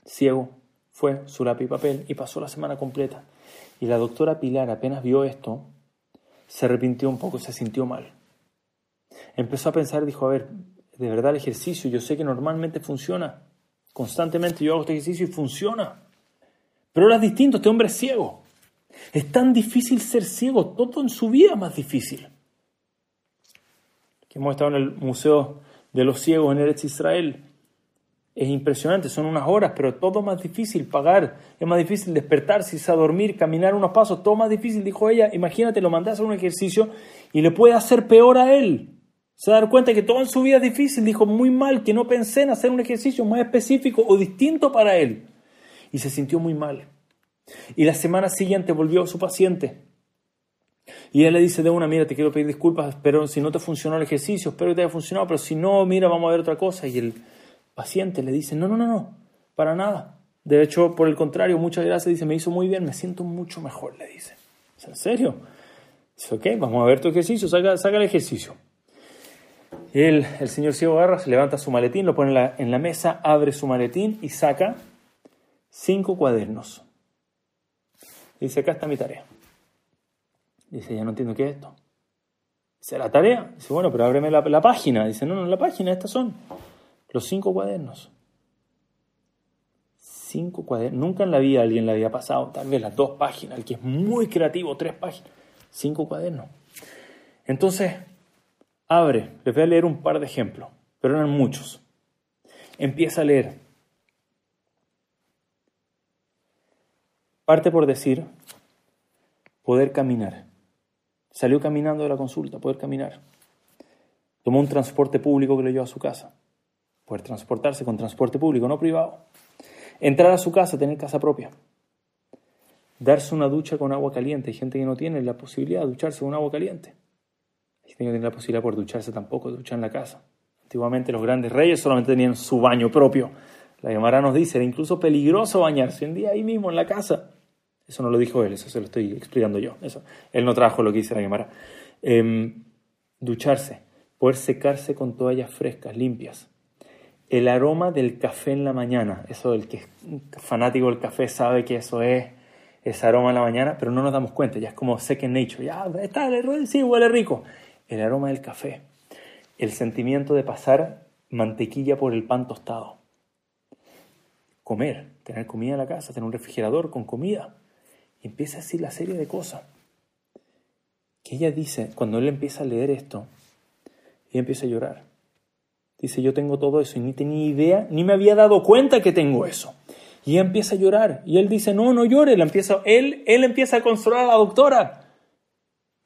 ciego fue su lápiz y papel y pasó la semana completa. Y la doctora Pilar apenas vio esto, se arrepintió un poco, se sintió mal empezó a pensar, dijo, a ver, de verdad el ejercicio. Yo sé que normalmente funciona. Constantemente yo hago este ejercicio y funciona. Pero ahora es distinto, este hombre es ciego. Es tan difícil ser ciego, todo en su vida más difícil. Que hemos estado en el Museo de los Ciegos en Eretz Israel. Es impresionante, son unas horas, pero todo más difícil, pagar, es más difícil despertarse, irse a dormir, caminar unos pasos, todo más difícil, dijo ella. Imagínate, lo mandas a un ejercicio y le puede hacer peor a él. Se da cuenta que todo en su vida es difícil, dijo muy mal, que no pensé en hacer un ejercicio más específico o distinto para él. Y se sintió muy mal. Y la semana siguiente volvió a su paciente. Y él le dice de una, mira, te quiero pedir disculpas, pero si no te funcionó el ejercicio, espero que te haya funcionado, pero si no, mira, vamos a ver otra cosa. Y el paciente le dice, no, no, no, no, para nada. De hecho, por el contrario, muchas gracias, dice, me hizo muy bien, me siento mucho mejor, le dice. ¿En serio? Dice, ok, vamos a ver tu ejercicio, saca, saca el ejercicio. El señor ciego agarra, se levanta su maletín, lo pone en la mesa, abre su maletín y saca cinco cuadernos. Dice, acá está mi tarea. Dice, ya no entiendo qué es esto. Dice, ¿la tarea? Dice, bueno, pero ábreme la, página. Dice, no, no, la página, estas son. Los cinco cuadernos. Cinco cuadernos. Nunca en la vida alguien le había pasado, tal vez las dos páginas, el que es muy creativo, tres páginas. Cinco cuadernos. Entonces, abre, les voy a leer un par de ejemplos, pero eran muchos. Empieza a leer. Parte por decir, poder caminar. Salió caminando de la consulta, poder caminar. Tomó un transporte público que lo llevó a su casa poder transportarse con transporte público, no privado. Entrar a su casa, tener casa propia. Darse una ducha con agua caliente. Hay gente que no tiene la posibilidad de ducharse con agua caliente. Hay gente que no tiene la posibilidad por ducharse tampoco, de duchar en la casa. Antiguamente los grandes reyes solamente tenían su baño propio. La Gemara nos dice, era incluso peligroso bañarse un día ahí mismo en la casa. Eso no lo dijo él, eso se lo estoy explicando yo. Eso. Él no trajo lo que dice la Gemara. Em, ducharse, poder secarse con toallas frescas, limpias el aroma del café en la mañana. Eso el que es fanático del café sabe que eso es ese aroma en la mañana, pero no nos damos cuenta, ya es como second nature, ya está, sí, huele rico. El aroma del café, el sentimiento de pasar mantequilla por el pan tostado. Comer, tener comida en la casa, tener un refrigerador con comida. Empieza a decir la serie de cosas. Que ella dice, cuando él empieza a leer esto, ella empieza a llorar Dice, yo tengo todo eso y ni tenía idea, ni me había dado cuenta que tengo eso. Y ella empieza a llorar. Y él dice, no, no llore. empieza, él, él empieza a consolar a la doctora.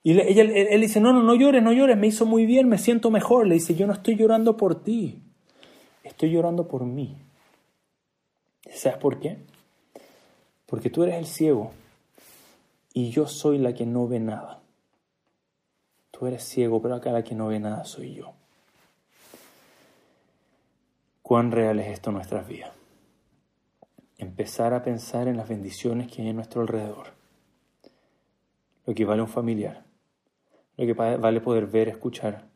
Y ella, él, dice, no, no, no llores, no llores, me hizo muy bien, me siento mejor. Le dice, yo no estoy llorando por ti, estoy llorando por mí. ¿Sabes por qué? Porque tú eres el ciego y yo soy la que no ve nada. Tú eres ciego, pero acá la que no ve nada soy yo cuán real es esto en nuestras vidas. Empezar a pensar en las bendiciones que hay a nuestro alrededor. Lo que vale un familiar. Lo que vale poder ver, escuchar,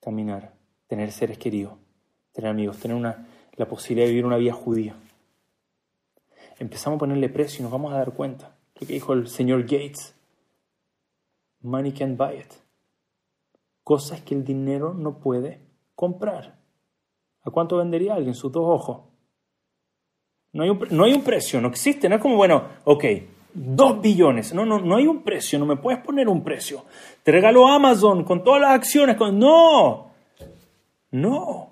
caminar, tener seres queridos, tener amigos, tener una, la posibilidad de vivir una vida judía. Empezamos a ponerle precio y nos vamos a dar cuenta. Lo que dijo el señor Gates. Money can't buy it. Cosas que el dinero no puede comprar. ¿A cuánto vendería alguien sus dos ojos? No hay, un, no hay un precio, no existe, no es como, bueno, ok, dos billones, no, no, no hay un precio, no me puedes poner un precio. Te regalo Amazon con todas las acciones, no, no.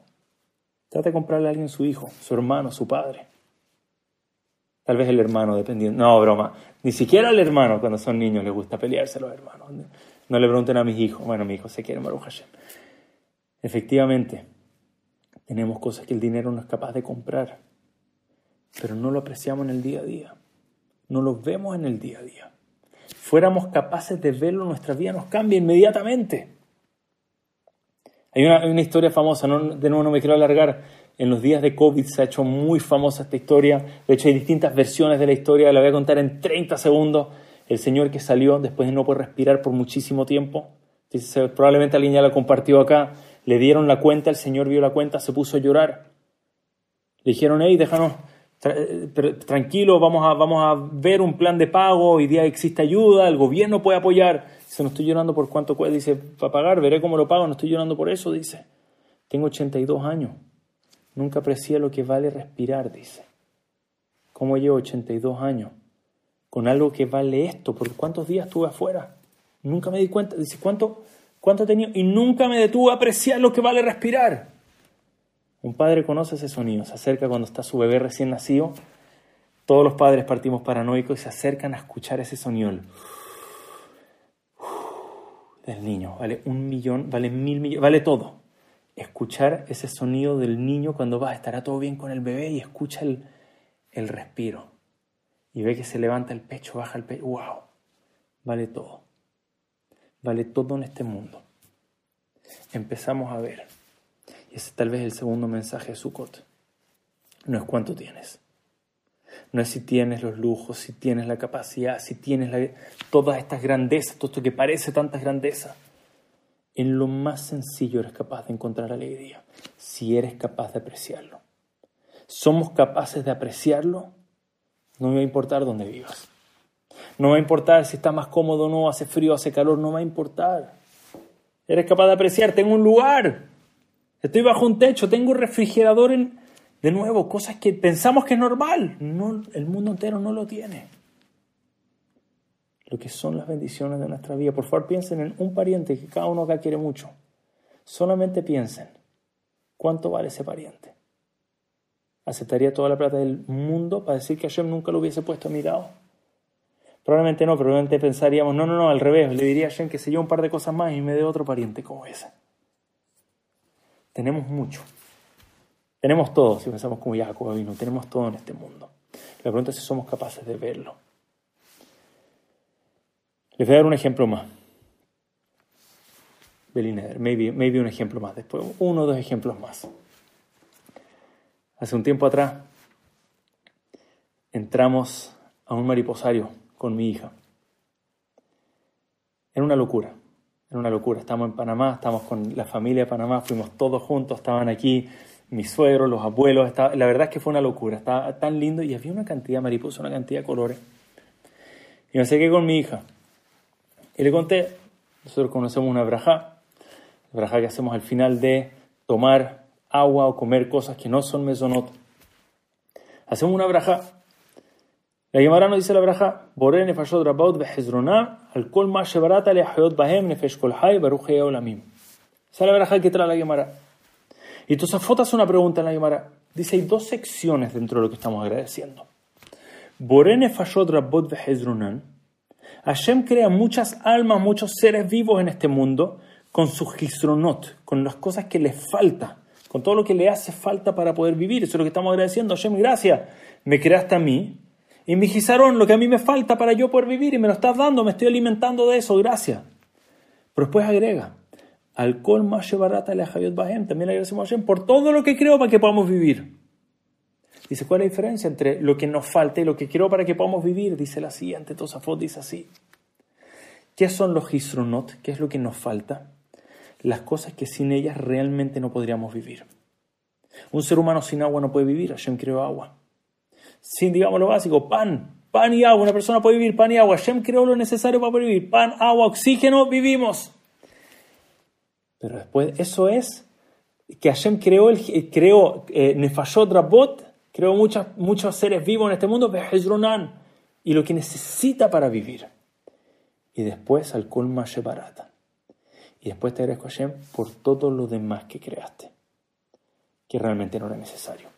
Trata de comprarle a alguien su hijo, su hermano, su padre. Tal vez el hermano, dependiendo. No, broma. Ni siquiera al hermano, cuando son niños, les gusta pelearse a los hermanos. No le pregunten a mis hijos. Bueno, mi hijo se quiere, Maru Hashem. Efectivamente, tenemos cosas que el dinero no es capaz de comprar, pero no lo apreciamos en el día a día. No lo vemos en el día a día. Fuéramos capaces de verlo, nuestra vida nos cambia inmediatamente. Hay una, historia famosa, de nuevo no me quiero alargar, en los días de COVID se ha hecho muy famosa esta historia, de hecho hay distintas versiones de la historia, la voy a contar en 30 segundos. El señor que salió después de no poder respirar por muchísimo tiempo, probablemente alguien ya la compartió acá, le dieron la cuenta, el señor vio la cuenta, se puso a llorar. Le dijeron, hey, déjanos tranquilo, vamos a, vamos a ver un plan de pago, hoy día existe ayuda, el gobierno puede apoyar. Dice, no estoy llorando por cuánto cuesta, dice, para pagar, veré cómo lo pago, no estoy llorando por eso, dice. Tengo 82 años. Nunca aprecié lo que vale respirar, dice. ¿Cómo llevo 82 años? Con algo que vale esto, porque ¿cuántos días estuve afuera? Nunca me di cuenta. Dice, ¿cuánto, cuánto he tenido? Y nunca me detuve a apreciar lo que vale respirar. Un padre conoce ese sonido, se acerca cuando está su bebé recién nacido. Todos los padres partimos paranoicos y se acercan a escuchar ese sonido del niño. Vale un millón, vale mil millones, vale todo. Escuchar ese sonido del niño cuando va, estará todo bien con el bebé y escucha el, el respiro. Y ve que se levanta el pecho, baja el pecho. ¡Wow! Vale todo. Vale todo en este mundo. Empezamos a ver. Y ese tal vez el segundo mensaje de Sukkot. No es cuánto tienes. No es si tienes los lujos, si tienes la capacidad, si tienes todas estas grandezas, todo esto que parece tantas grandezas. En lo más sencillo eres capaz de encontrar alegría, si eres capaz de apreciarlo. Somos capaces de apreciarlo, no me va a importar dónde vivas. No va a importar si está más cómodo o no, hace frío, hace calor, no va a importar. Eres capaz de apreciar, tengo un lugar, estoy bajo un techo, tengo un refrigerador en, de nuevo, cosas que pensamos que es normal. No, el mundo entero no lo tiene. Lo que son las bendiciones de nuestra vida. Por favor, piensen en un pariente que cada uno acá quiere mucho. Solamente piensen, ¿cuánto vale ese pariente? ¿Aceptaría toda la plata del mundo para decir que Hashem nunca lo hubiese puesto a mi lado? Probablemente no, probablemente pensaríamos, no, no, no, al revés, le diría a Hashem que se lleve un par de cosas más y me dé otro pariente como ese. Tenemos mucho. Tenemos todo, si pensamos como Jacob vino, tenemos todo en este mundo. La pregunta es si somos capaces de verlo. Les voy a dar un ejemplo más. Maybe, maybe un ejemplo más, después uno o dos ejemplos más. Hace un tiempo atrás entramos a un mariposario con mi hija. Era una locura, era una locura. Estamos en Panamá, estamos con la familia de Panamá, fuimos todos juntos, estaban aquí mis suegros, los abuelos, la verdad es que fue una locura, estaba tan lindo y había una cantidad de mariposas, una cantidad de colores. Y me acerqué con mi hija y le conté, nosotros conocemos una braja, braja que hacemos al final de tomar agua o comer cosas que no son mesonot. Hacemos una braja. La Gemara nos dice la braja, Boré nefashot rabaut behezronah, al kol ma shebarata le bahem nefesh kol hay baruch olamim. Esa es la braja que trae la Gemara. Y Tosafot hace una pregunta en la Gemara. Dice, hay dos secciones dentro de lo que estamos agradeciendo. Borene Fashod Rabbot Vehezrunan. Hashem crea muchas almas, muchos seres vivos en este mundo con sus gisronot, con las cosas que les falta, con todo lo que le hace falta para poder vivir. Eso es lo que estamos agradeciendo. Hashem, gracias. Me creaste a mí y me gizaron lo que a mí me falta para yo poder vivir y me lo estás dando, me estoy alimentando de eso, gracias. Pero después agrega, al Kol Barata le Bahem. También le agradecemos a Hashem por todo lo que creo para que podamos vivir. Dice, ¿cuál es la diferencia entre lo que nos falta y lo que creo para que podamos vivir? Dice la siguiente, Tosafot dice así. ¿Qué son los Hisronot? ¿Qué es lo que nos falta? Las cosas que sin ellas realmente no podríamos vivir. Un ser humano sin agua no puede vivir, Hashem creó agua. Sin, digamos, lo básico, pan, pan y agua. Una persona puede vivir pan y agua. Hashem creó lo necesario para poder vivir. Pan, agua, oxígeno, vivimos. Pero después, eso es que Hashem creó, el, creó eh, Nefashot Rabot, creó muchos seres vivos en este mundo, y lo que necesita para vivir. Y después al Kulma Shebarata. Y después te agradezco a Hashem por todo lo demás que creaste, que realmente no era necesario.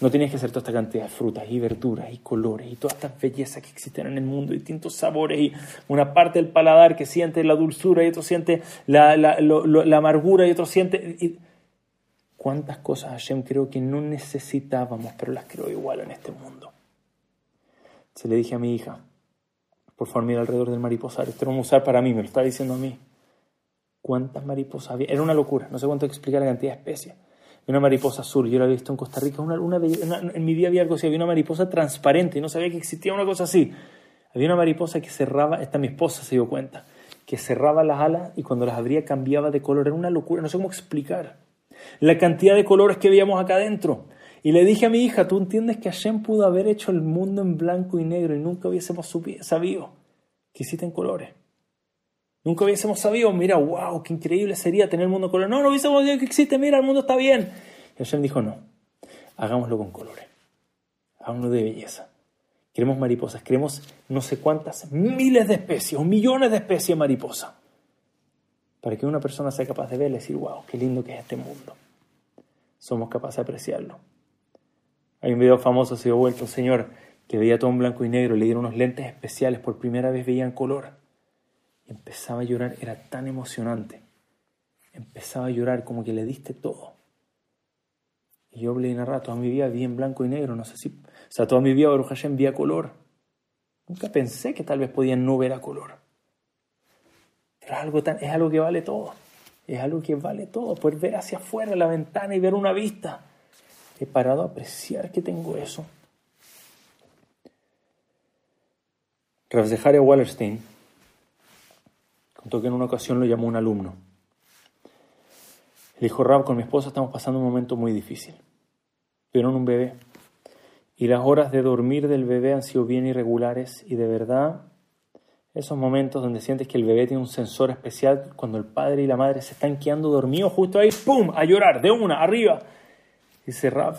No tenías que hacer toda esta cantidad de frutas y verduras y colores y todas estas bellezas que existen en el mundo, distintos sabores y una parte del paladar que siente la dulzura y otro siente la, la, amargura y otro siente... ¿Cuántas cosas Hashem creo que no necesitábamos, pero las creo igual en este mundo? Se le dije a mi hija, por favor mira alrededor del mariposario, esto lo vamos a usar para mí, me lo está diciendo a mí. ¿Cuántas mariposas había? Era una locura, no sé cuánto explicar la cantidad de especies una mariposa azul. Yo la había visto en Costa Rica. Una, una, en mi vida había algo así. Había una mariposa transparente y no sabía que existía una cosa así. Había una mariposa que cerraba, esta mi esposa se dio cuenta, que cerraba las alas y cuando las abría cambiaba de color. Era una locura, no sé cómo explicar. La cantidad de colores que veíamos acá adentro. Y le dije a mi hija, ¿tú entiendes que Hashem pudo haber hecho el mundo en blanco y negro y nunca hubiésemos sabido que existen colores? Nunca hubiésemos sabido, mira, wow, qué increíble sería tener el mundo color. No, no hubiésemos sabido que existe, mira, el mundo está bien. Y dijo, no, hagámoslo con colores, hagámoslo de belleza. Queremos mariposas, queremos no sé cuántas miles de especies o millones de especies de mariposa. Para que una persona sea capaz de verla y decir, wow, qué lindo que es este mundo. Somos capaces de apreciarlo. Hay un video famoso, se dio vuelto, un señor que veía todo en blanco y negro, le dieron unos lentes especiales, por primera vez veía en color. Empezaba a llorar, era tan emocionante. Empezaba a llorar como que le diste todo. Y yo le narraba, toda mi vida vi en blanco y negro, no sé si... O sea, toda mi vida Baruch Hashem vi color. Nunca pensé que tal vez podían no ver a color. Es algo, tan, es algo que vale todo. Es algo que vale todo. Poder ver hacia afuera la ventana y ver una vista. He parado a apreciar que tengo eso. Rav Zeharia Wallerstein contó que en una ocasión lo llamó un alumno. Le dijo, Rab, con mi esposa estamos pasando un momento muy difícil. Tuvieron un bebé y las horas de dormir del bebé han sido bien irregulares y de verdad esos momentos donde sientes que el bebé tiene un sensor especial cuando el padre y la madre se están quedando dormidos justo ahí, ¡pum! a llorar de una, arriba. Dice Rav,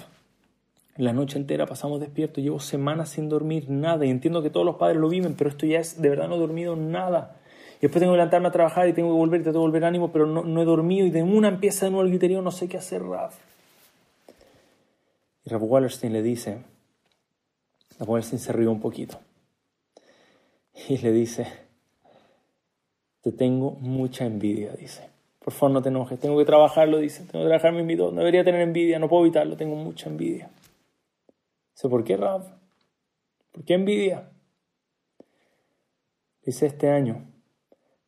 la noche entera pasamos despiertos, llevo semanas sin dormir nada y entiendo que todos los padres lo viven, pero esto ya es, de verdad no he dormido nada. Y después tengo que levantarme a trabajar y tengo que volver y tengo que volver ánimo, pero no, he dormido y de una empieza de nuevo el griterío, no sé qué hacer, Rav. Y Rav Wallerstein le dice, Rav Wallerstein se ríe un poquito y le dice, te tengo mucha envidia, dice. Por favor, no te enojes, tengo que trabajarlo, dice, tengo que trabajar mi dos, no debería tener envidia, no puedo evitarlo, tengo mucha envidia. Dice, ¿por qué Rav? ¿Por qué envidia? Dice, este año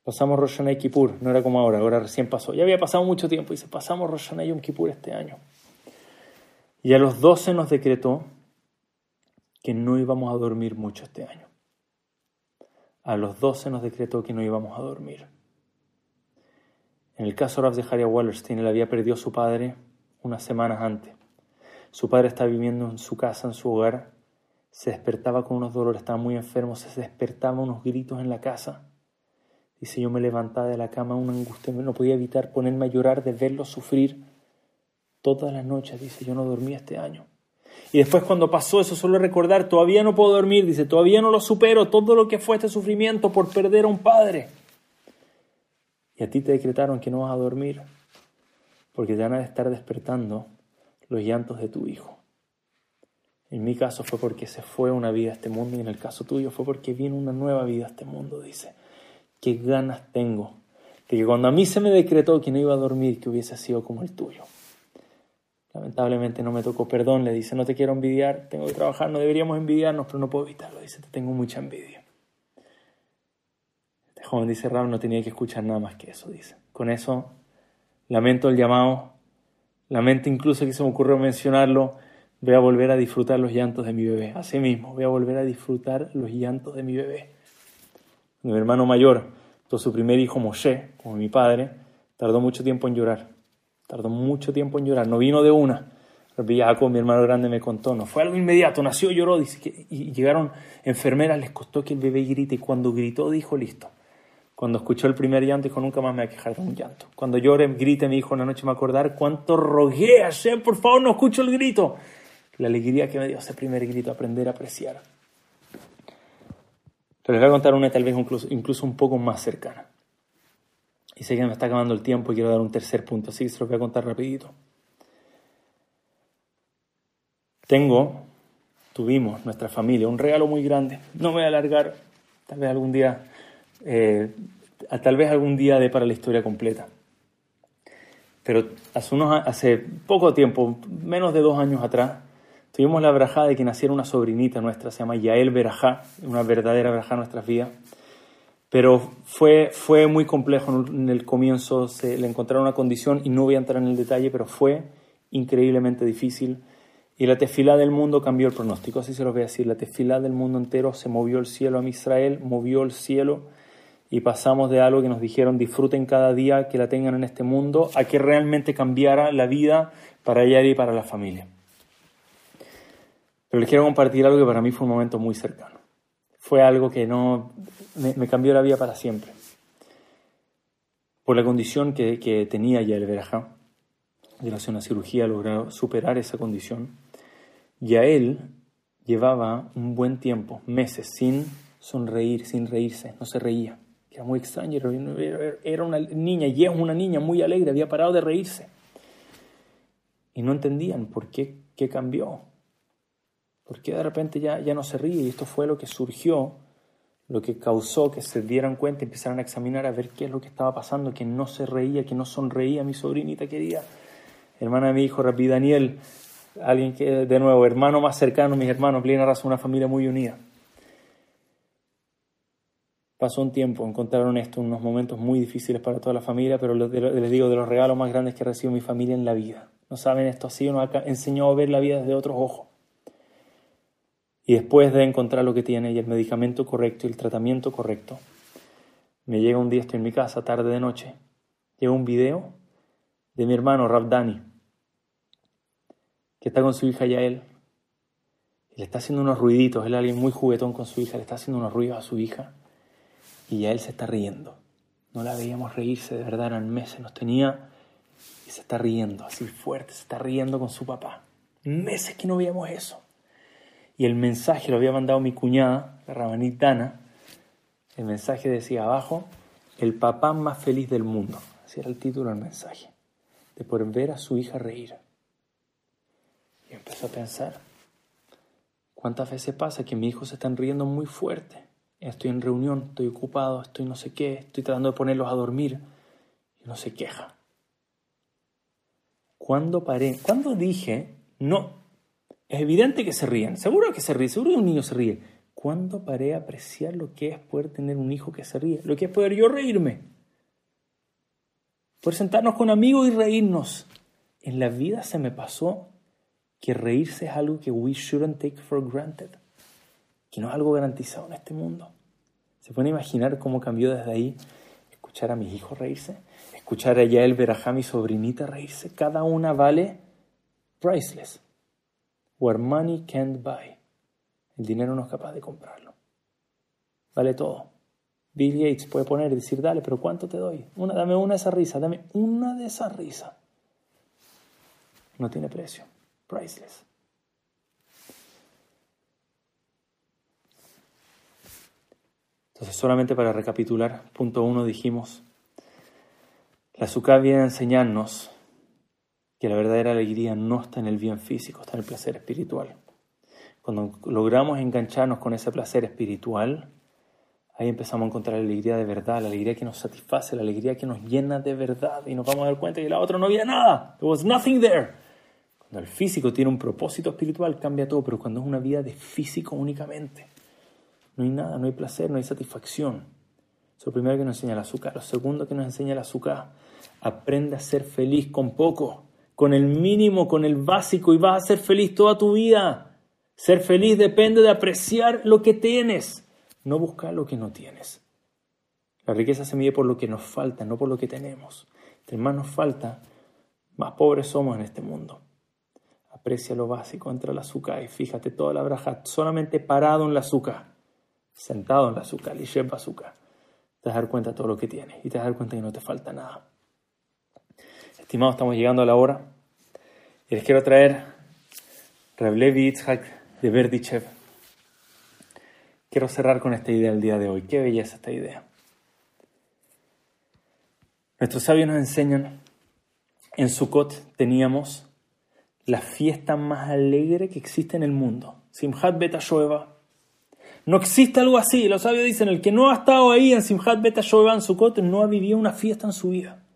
pasamos Rosh y Kippur, no era como ahora, ahora recién pasó, ya había pasado mucho tiempo, dice, pasamos Rosh y Yom Kippur este año. Y a los 12 nos decretó que no íbamos a dormir mucho este año. A los 12 nos decretó que no íbamos a dormir. En el caso de Haria Wallerstein, él había perdido a su padre unas semanas antes. Su padre estaba viviendo en su casa, en su hogar. Se despertaba con unos dolores, estaba muy enfermo, se despertaba unos gritos en la casa. Dice, yo me levantaba de la cama, una angustia, no podía evitar ponerme a llorar de verlo sufrir todas las noches. Dice, yo no dormí este año. Y después cuando pasó eso, solo recordar, todavía no puedo dormir, dice, todavía no lo supero, todo lo que fue este sufrimiento por perder a un padre. Y a ti te decretaron que no vas a dormir, porque te van a estar despertando los llantos de tu hijo. En mi caso fue porque se fue una vida a este mundo y en el caso tuyo fue porque viene una nueva vida a este mundo, dice. Qué ganas tengo de que cuando a mí se me decretó que no iba a dormir, que hubiese sido como el tuyo. Lamentablemente no me tocó perdón, le dice, no te quiero envidiar, tengo que trabajar, no deberíamos envidiarnos, pero no puedo evitarlo, dice, te tengo mucha envidia. Este joven dice, Ram, no tenía que escuchar nada más que eso, dice. Con eso lamento el llamado, lamento incluso que se me ocurrió mencionarlo, voy a volver a disfrutar los llantos de mi bebé. Así mismo, voy a volver a disfrutar los llantos de mi bebé. Mi hermano mayor, todo su primer hijo Moshe, como mi padre, tardó mucho tiempo en llorar. Tardó mucho tiempo en llorar, no vino de una. Jacob, mi hermano grande, me contó, no fue algo inmediato, nació, lloró, y llegaron enfermeras, les costó que el bebé grite y cuando gritó dijo, listo. Cuando escuchó el primer llanto dijo, nunca más me voy a quejar de un llanto. Cuando llore, grite, mi hijo, una noche me acordar cuánto rogué a Hashem, por favor, no escucho el grito. La alegría que me dio ese primer grito, aprender a apreciar. Pero les voy a contar una tal vez incluso, incluso un poco más cercana. Y sé que me está acabando el tiempo y quiero dar un tercer punto, así que se lo voy a contar rapidito. Tengo, tuvimos, nuestra familia, un regalo muy grande. No me voy a alargar, tal vez algún día, eh, tal vez algún día de para la historia completa. Pero hace, unos, hace poco tiempo, menos de dos años atrás, tuvimos la verajá de que naciera una sobrinita nuestra, se llama Yael Verajá, una verdadera verajá en nuestras vidas. Pero fue, fue muy complejo en el comienzo, se le encontraron una condición y no voy a entrar en el detalle, pero fue increíblemente difícil. Y la tefilá del mundo cambió el pronóstico, así se lo voy a decir. La tefilá del mundo entero se movió el cielo a Israel, movió el cielo y pasamos de algo que nos dijeron disfruten cada día que la tengan en este mundo a que realmente cambiara la vida para ella y para la familia. Pero les quiero compartir algo que para mí fue un momento muy cercano. Fue algo que no me, cambió la vida para siempre. por la condición que, tenía ya el Berajá. Gracias a una cirugía logró superar esa condición. Y a él llevaba un buen tiempo, meses, sin sonreír, sin reírse, no se reía. Era muy extraño, era una niña y es una niña muy alegre, había parado de reírse. Y no entendían por qué, qué cambió, por qué de repente ya, ya no se ríe. Y esto fue lo que surgió, lo que causó que se dieran cuenta, empezaran a examinar a ver qué es lo que estaba pasando, que no se reía, que no sonreía mi sobrinita querida, hermana de mi hijo, Rabbi Daniel, alguien que, de nuevo, hermano más cercano, mis hermanos, Plena Raza, una familia muy unida. Pasó un tiempo, encontraron esto, unos momentos muy difíciles para toda la familia, pero les digo, de los regalos más grandes que recibido mi familia en la vida. No saben esto así, uno enseñó a ver la vida desde otros ojos. Y después de encontrar lo que tiene y el medicamento correcto y el tratamiento correcto, me llega un día, estoy en mi casa, tarde de noche, llega un video de mi hermano Rabdani, que está con su hija Yael, y le está haciendo unos ruiditos, él es alguien muy juguetón con su hija, le está haciendo unos ruidos a su hija y ya él se está riendo. No la veíamos reírse, de verdad, eran meses, nos tenía y se está riendo, así fuerte, se está riendo con su papá. Meses que no veíamos eso. Y el mensaje lo había mandado mi cuñada, la Rabanit Dana. El mensaje decía abajo, el papá más feliz del mundo. Así era el título del mensaje. De poder ver a su hija reír. Y empezó a pensar, ¿cuántas veces pasa que mis hijos se están riendo muy fuerte? estoy en reunión, estoy ocupado, estoy no sé qué, estoy tratando de ponerlos a dormir y no se queja. ¿Cuándo paré? ¿Cuándo dije? No. Es evidente que se ríen, seguro que se ríe, seguro que un niño se ríe. ¿Cuándo paré a apreciar lo que es poder tener un hijo que se ríe? Lo que es poder yo reírme. Poder sentarnos con amigos y reírnos. En la vida se me pasó que reírse es algo que we shouldn't take for granted que no es algo garantizado en este mundo. ¿Se puede imaginar cómo cambió desde ahí escuchar a mis hijos reírse? Escuchar a Yael Berajá, mi sobrinita, reírse. Cada una vale priceless. What money can't buy. El dinero no es capaz de comprarlo. Vale todo. Bill Gates puede poner y decir, dale, pero ¿cuánto te doy? Una, dame una de esas risas, dame una de esas risas. No tiene precio. Priceless. Entonces, solamente para recapitular, punto uno dijimos, la azúcar viene a enseñarnos que la verdadera alegría no está en el bien físico, está en el placer espiritual. Cuando logramos engancharnos con ese placer espiritual, ahí empezamos a encontrar la alegría de verdad, la alegría que nos satisface, la alegría que nos llena de verdad y nos vamos a dar cuenta que la otra no había nada. There was nothing there. Cuando el físico tiene un propósito espiritual cambia todo, pero cuando es una vida de físico únicamente, no hay nada, no hay placer, no hay satisfacción. Eso es lo primero que nos enseña el azúcar. Lo segundo que nos enseña el azúcar, aprende a ser feliz con poco, con el mínimo, con el básico y vas a ser feliz toda tu vida. Ser feliz depende de apreciar lo que tienes, no buscar lo que no tienes. La riqueza se mide por lo que nos falta, no por lo que tenemos. Entre más nos falta, más pobres somos en este mundo. Aprecia lo básico, entra el azúcar y fíjate toda la braja solamente parado en el azúcar sentado en la azúcar, y lleva azúcar, te vas a dar cuenta de todo lo que tienes y te vas a dar cuenta que no te falta nada. Estimados, estamos llegando a la hora y les quiero traer Revlevi Itzhak de Berdichev. Quiero cerrar con esta idea el día de hoy. Qué belleza esta idea. Nuestros sabios nos enseñan, en Sukkot teníamos la fiesta más alegre que existe en el mundo. Simhat Bet no existe algo así. Los sabios dicen, el que no ha estado ahí en Simhat Beta Shoeban Sukkot no ha vivido una fiesta en su vida.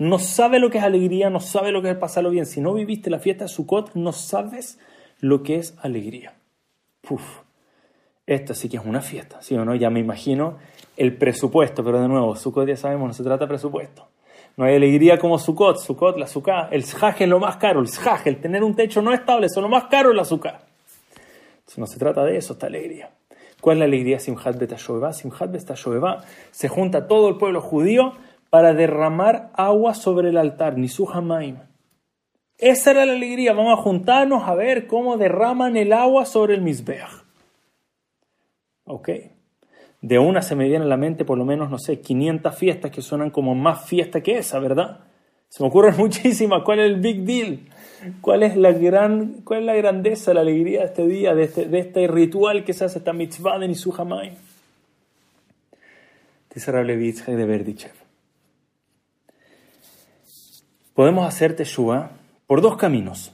No sabe lo que es alegría, no sabe lo que es pasarlo bien. Si no viviste la fiesta de Sukkot, no sabes lo que es alegría. Puf. Esta sí que es una fiesta, ¿sí o no? Ya me imagino el presupuesto, pero de nuevo, Sukkot ya sabemos, no se trata de presupuesto. No hay alegría como Sukkot, Sukkot, la azúcar, el Shaj es lo más caro, el Shaj, el tener un techo no estable, es lo más caro el azúcar. no se trata de eso, esta alegría. ¿Cuál es la alegría Simchat Betashoeva? Simchat Betashoeva se junta todo el pueblo judío para derramar agua sobre el altar, Nisu Hamaim. Esa era la alegría, vamos a juntarnos a ver cómo derraman el agua sobre el Mizbeach. Ok. De una se me viene a la mente por lo menos, no sé, 500 fiestas que suenan como más fiesta que esa, ¿verdad? Se me ocurren muchísimas. ¿Cuál es el big deal? ¿Cuál es la, gran, cuál es la grandeza, la alegría de este día, de este, este ritual que se hace, esta mitzvah de Nisuhamay? Dice Rablevitz de Verdichev. Podemos hacer Teshuvah por dos caminos.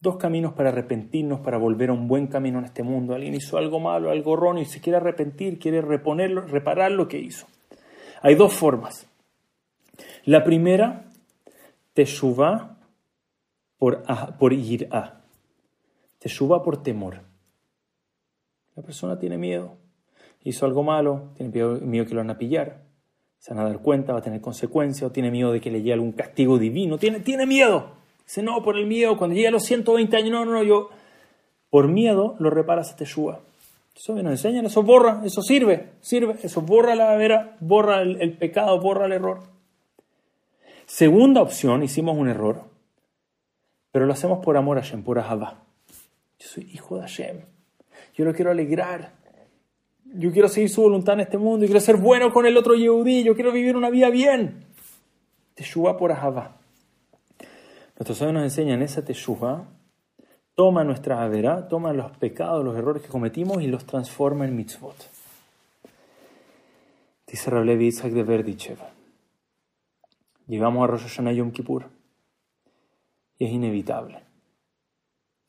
Dos caminos para arrepentirnos, para volver a un buen camino en este mundo. Alguien hizo algo malo, algo erróneo y se quiere arrepentir, quiere reponerlo, reparar lo que hizo. Hay dos formas. La primera, Teshuvah por, por ir a. Teshuvah por temor. La persona tiene miedo. Hizo algo malo, tiene miedo, que lo van a pillar. Se van a dar cuenta, va a tener consecuencias, o tiene miedo de que le llegue algún castigo divino. Tiene, tiene miedo. Dice, no, por el miedo, cuando llegue a los 120 años, no, no, no, yo, por miedo lo reparas a Teshua. Eso nos enseñan, eso borra, eso sirve, sirve, eso borra la vera, borra el, pecado, borra el error. Segunda opción, hicimos un error, pero lo hacemos por amor a Hashem, por Ahabá. Yo soy hijo de Hashem, yo lo quiero alegrar, yo quiero seguir su voluntad en este mundo, yo quiero ser bueno con el otro Yehudí, yo quiero vivir una vida bien. Teshua por Ahabá. Nuestros sabios nos enseñan esa teshuva, toma nuestra avera, toma los pecados, los errores que cometimos y los transforma en mitzvot. Dice Rablevi Isaac de Verdichev. Llegamos a Rosh Hashanah Yom Kippur y es inevitable.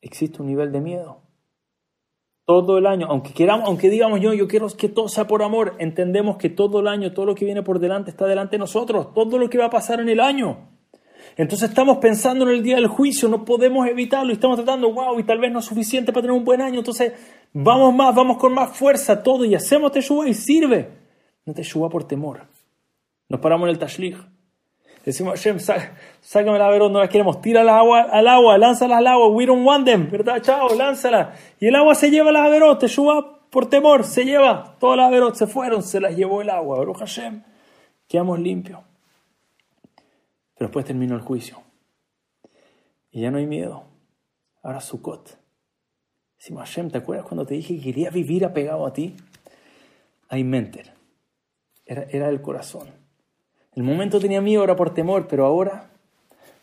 Existe un nivel de miedo. Todo el año, aunque queramos, aunque digamos yo, yo quiero que todo sea por amor, entendemos que todo el año, todo lo que viene por delante está delante de nosotros, todo lo que va a pasar en el año. Entonces estamos pensando en el día del juicio, no podemos evitarlo y estamos tratando, wow, y tal vez no es suficiente para tener un buen año, entonces vamos más, vamos con más fuerza, todo, y hacemos teshuva y sirve. No teshuva por temor. Nos paramos en el tashlich. Decimos, Hashem, sácame la verón, no la queremos, tira al agua, al agua, lánzala al agua, we don't want them, ¿verdad? Chao, lánzala. Y el agua se lleva las averot, teshuva por temor, se lleva, todas las averot se fueron, se las llevó el agua, Baruch Hashem, quedamos limpios. Pero después terminó el juicio. Y ya no hay miedo. Ahora Sukkot. Decimos, Hashem, ¿te acuerdas cuando te dije que quería vivir apegado a ti? Hay menter. Era, era el corazón. El momento tenía miedo, era por temor, pero ahora,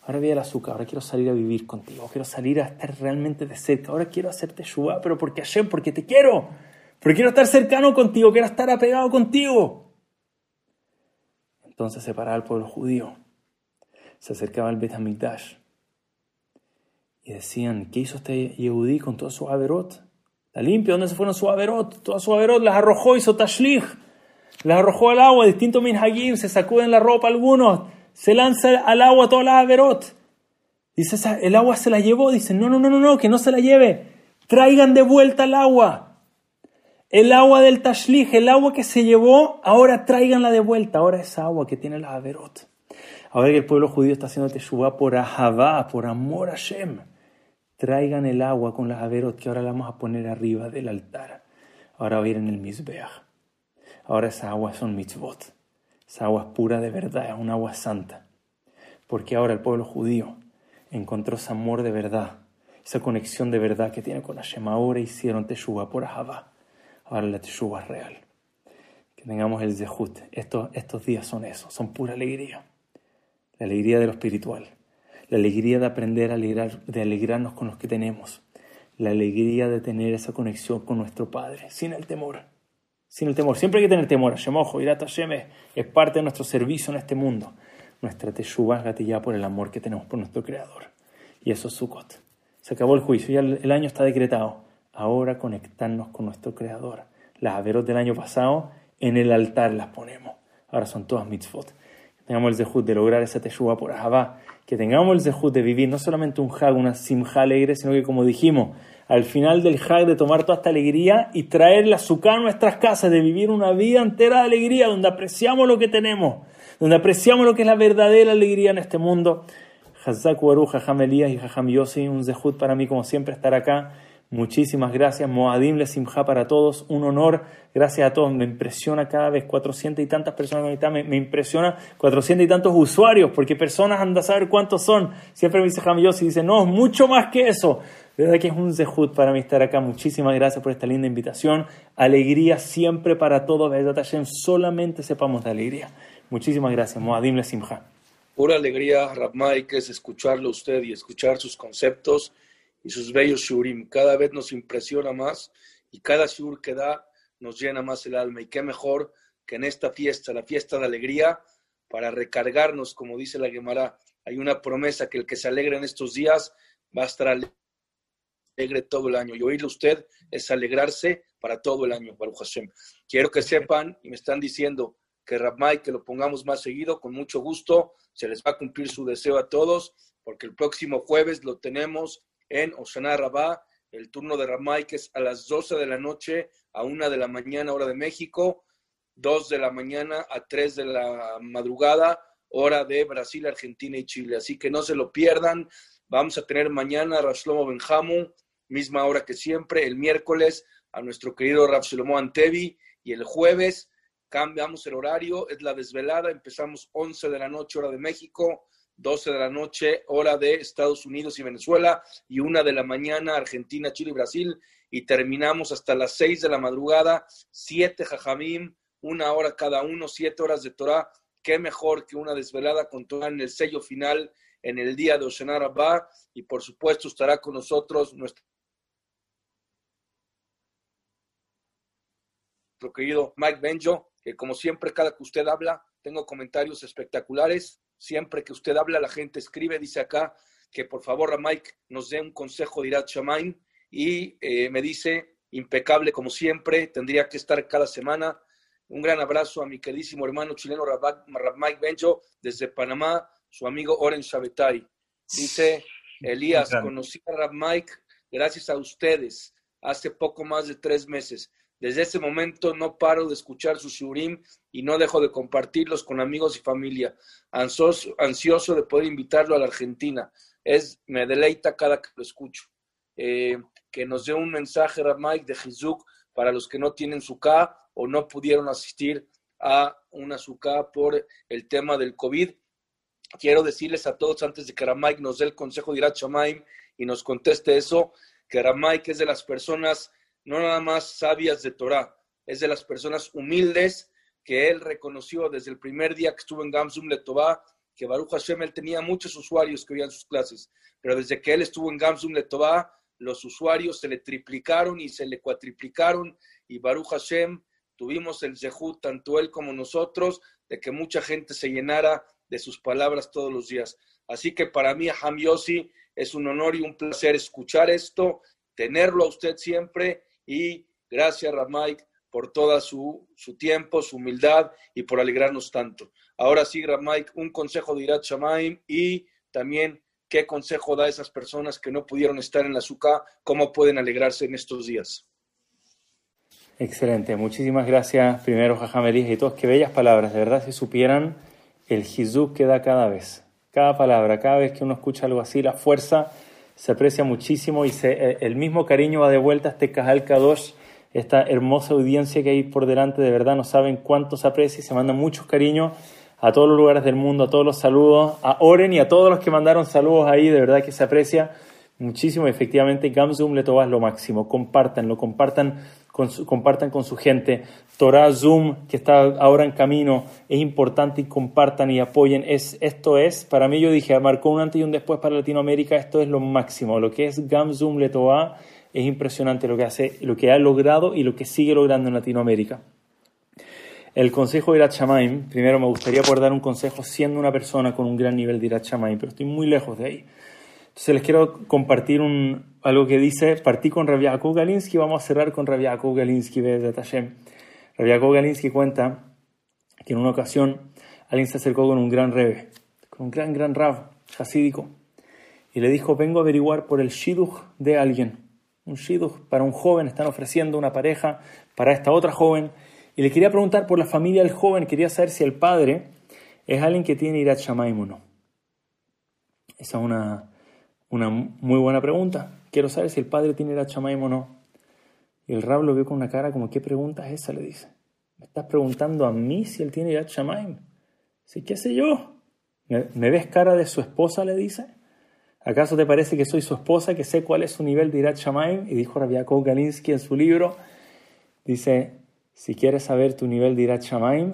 ahora vi el azúcar, ahora quiero salir a vivir contigo, quiero salir a estar realmente de cerca, ahora quiero hacerte Shubá, pero porque Hashem, porque te quiero, porque quiero estar cercano contigo, quiero estar apegado contigo. Entonces separaba al pueblo judío se acercaba al Bet Hamikdash y decían, ¿qué hizo este Yehudí con todo su averot? Está limpio, ¿dónde se fueron su averot? Toda su averot las arrojó, hizo tashlich, las arrojó al agua, distintos minhagim, se sacuden la ropa algunos, se lanza al agua todas las averot. Dice, el agua se la llevó, dice, no, no, no, no, que no se la lleve, traigan de vuelta el agua. El agua del tashlich, el agua que se llevó, ahora tráiganla de vuelta, ahora esa agua que tiene la averot. Ahora que el pueblo judío está haciendo teshuva por Ahavá, por amor a Shem, traigan el agua con las averot que ahora la vamos a poner arriba del altar. Ahora va a ir en el Mizbeach. Ahora esa agua son mitzvot. Esa agua es pura de verdad, es un agua santa. Porque ahora el pueblo judío encontró ese amor de verdad, esa conexión de verdad que tiene con Hashem. Ahora hicieron teshuva por Ahavá. Ahora la teshuva es real. Que tengamos el zehut. Estos, estos días son eso, son pura alegría la alegría de lo espiritual, la alegría de aprender a alegrar, de alegrarnos con los que tenemos, la alegría de tener esa conexión con nuestro Padre, sin el temor. Sin el temor. Siempre hay que tener temor. Hashem, ojo, Irat Hashem es, parte de nuestro servicio en este mundo. Nuestra teshuva es gatillada por el amor que tenemos por nuestro Creador. Y eso es Sukkot. Se acabó el juicio, ya el, año está decretado. Ahora conectarnos con nuestro Creador. Las averos del año pasado en el altar las ponemos. Ahora son todas mitzvot tengamos el zehut de lograr esa teshuva por Ahabá, que tengamos el zehut de vivir no solamente un hag, una simja alegre, sino que como dijimos, al final del hag de tomar toda esta alegría y traer la azúcar a nuestras casas, de vivir una vida entera de alegría, donde apreciamos lo que tenemos, donde apreciamos lo que es la verdadera alegría en este mundo. Hazak Waru, Jajam Elías y Jajam Yossi, un zehut para mí como siempre estar acá. Muchísimas gracias, Moadim Le Simha para todos, un honor, gracias a todos, me impresiona cada vez 400 y tantas personas conectadas, me, me impresiona 400 y tantos usuarios, porque personas andan a saber cuántos son, siempre me dice Jamillos y dice, no, mucho más que eso, De verdad que es un zehut para mí estar acá. Muchísimas gracias por esta linda invitación. Alegría siempre para todos. solamente sepamos de alegría. Muchísimas gracias. Moadim Le Simcha. Pura alegría, que es escucharlo usted y escuchar sus conceptos y sus bellos shurim. Cada vez nos impresiona más y cada shur que da nos llena más el alma. Y qué mejor que en esta fiesta, la fiesta de alegría, para recargarnos, como dice la Gemara, hay una promesa que el que se alegre en estos días va a estar alegre todo el año. Y oírle usted es alegrarse para todo el año, Baruch Hashem. Quiero que sepan, y me están diciendo que Rabmai, que lo pongamos más seguido, con mucho gusto, se les va a cumplir su deseo a todos, porque el próximo jueves lo tenemos en Osana Rabá, el turno de Ramay, que es a las 12 de la noche a 1 de la mañana, hora de México, 2 de la mañana a 3 de la madrugada, hora de Brasil, Argentina y Chile. Así que no se lo pierdan. Vamos a tener mañana Rashlomo Benjamu, misma hora que siempre, el miércoles a nuestro querido Rapsolomo Antevi y el jueves cambiamos el horario, es la desvelada, empezamos 11 de la noche hora de México, 12 de la noche, hora de Estados Unidos y Venezuela, y una de la mañana, Argentina, Chile y Brasil, y terminamos hasta las 6 de la madrugada, siete jajamim, una hora cada uno, siete horas de Torah. Qué mejor que una desvelada con Torah en el sello final en el día de Oshanar Rabbah, y por supuesto estará con nosotros nuestro querido Mike Benjo, que como siempre, cada que usted habla, tengo comentarios espectaculares. Siempre que usted habla, la gente escribe, dice acá, que por favor a Mike nos dé un consejo de Irat Shamaim y eh, me dice, impecable como siempre, tendría que estar cada semana. Un gran abrazo a mi queridísimo hermano chileno Rab Mike Benjo desde Panamá, su amigo Oren Shabetai. Dice, Elías, conocí a Rab Mike gracias a ustedes hace poco más de tres meses. Desde ese momento no paro de escuchar sus shurim y no dejo de compartirlos con amigos y familia. Ansioso, ansioso de poder invitarlo a la Argentina. Es, me deleita cada que lo escucho. Eh, que nos dé un mensaje, Ramay, de Jizuk para los que no tienen suká o no pudieron asistir a una suká por el tema del COVID. Quiero decirles a todos antes de que Ramay nos dé el consejo de Irat Shamaim y nos conteste eso, que Ramay, que es de las personas no nada más sabias de Torah, es de las personas humildes que él reconoció desde el primer día que estuvo en Gamsum Letová, que Baruch Hashem él tenía muchos usuarios que oían sus clases, pero desde que él estuvo en Gamsum Letová, los usuarios se le triplicaron y se le cuatriplicaron y Baruch Hashem tuvimos el zehut, tanto él como nosotros, de que mucha gente se llenara de sus palabras todos los días. Así que para mí, Ham Yossi, es un honor y un placer escuchar esto, tenerlo a usted siempre y gracias, Ramay, por todo su, su, tiempo, su humildad y por alegrarnos tanto. Ahora sí, Ramay, un consejo de Irat Shamaim y también qué consejo da a esas personas que no pudieron estar en la SUKA, cómo pueden alegrarse en estos días. Excelente, muchísimas gracias primero Jajamelis y todos, qué bellas palabras, de verdad si supieran el Jizuk que da cada vez, cada palabra, cada vez que uno escucha algo así, la fuerza se aprecia muchísimo y eh, el mismo cariño va de vuelta. A este Cajal Kadosh, esta hermosa audiencia que hay por delante, de verdad no saben cuánto se aprecia y se mandan muchos cariños a todos los lugares del mundo, a todos los saludos, a Oren y a todos los que mandaron saludos ahí, de verdad que se aprecia muchísimo. Efectivamente, Gamzum le es lo máximo, compartanlo, compartan con compartan con su gente. Torah Zoom, que está ahora en camino, es importante y compartan y apoyen. Es, esto es, para mí yo dije, marcó un antes y un después para Latinoamérica, esto es lo máximo. Lo que es Gam Zoom Letoa es impresionante lo que, hace, lo que ha logrado y lo que sigue logrando en Latinoamérica. El consejo de Irat primero me gustaría poder dar un consejo siendo una persona con un gran nivel de Irat pero estoy muy lejos de ahí. Entonces les quiero compartir algo que dice, partí con Rabiakov Galinsky, vamos a cerrar con Rabiakov Galinsky de Tashem. Galinsky cuenta que en una ocasión alguien se acercó con un gran rebe, con un gran, gran rab, hasídico, y le dijo, vengo a averiguar por el shidduch de alguien. Un shidduch para un joven, están ofreciendo una pareja para esta otra joven, y le quería preguntar por la familia del joven, quería saber si el padre es alguien que tiene Irat Shamaim o no. Esa es una, una muy buena pregunta. Quiero saber si el padre tiene la chamaim o no. Y el rab lo vio con una cara como, ¿qué pregunta es esa? Le dice. ¿Me estás preguntando a mí si él tiene la chamaim? Sí, ¿qué sé yo? ¿Me, ves cara de su esposa? Le dice. ¿Acaso te parece que soy su esposa, que sé cuál es su nivel de Irat Shamaim? Y dijo Rabiakov Galinsky en su libro, dice, si quieres saber tu nivel de Irat Shamaim,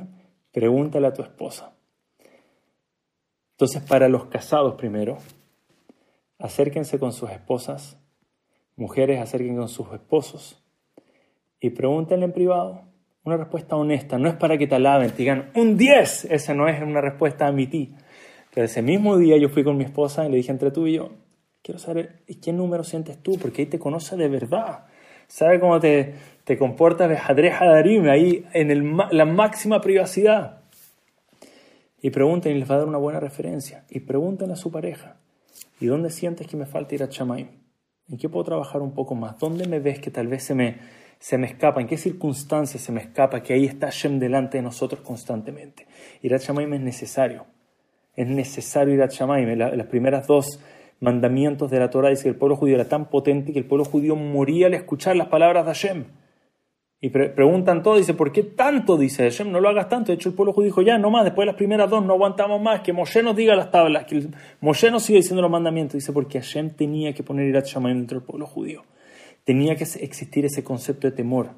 pregúntale a tu esposa. Entonces, para los casados primero, acérquense con sus esposas, mujeres acérquense con sus esposos y pregúntenle en privado. Una respuesta honesta, no es para que te alaben, te digan un 10, esa no es una respuesta a mi ti. Pero ese mismo día yo fui con mi esposa y le dije entre tú y yo, quiero saber qué número sientes tú, porque ahí te conoce de verdad. Sabe cómo te, te comportas de Hadrej Hadarim, ahí en el, la máxima privacidad. Y pregunten y les va a dar una buena referencia. Y pregunten a su pareja, ¿y dónde sientes que me falta ir a Chamaim? ¿En qué puedo trabajar un poco más? ¿Dónde me ves que tal vez se me, se me escapa? ¿En qué circunstancias se me escapa que ahí está Hashem delante de nosotros constantemente? Ir a Chamaim es necesario. Es necesario ir a Chamaim. las primeras dos mandamientos de la Torah dice que el pueblo judío era tan potente que el pueblo judío moría al escuchar las palabras de Hashem. Y preguntan todo, dice, ¿por qué tanto? Dice Hashem, no lo hagas tanto. De hecho, el pueblo judío dijo, ya, no más, después de las primeras dos no aguantamos más, que Moshe nos diga las tablas, que Moshe nos siga diciendo los mandamientos. Dice, porque Hashem tenía que poner Irat Shamayim dentro del pueblo judío. Tenía que existir ese concepto de temor.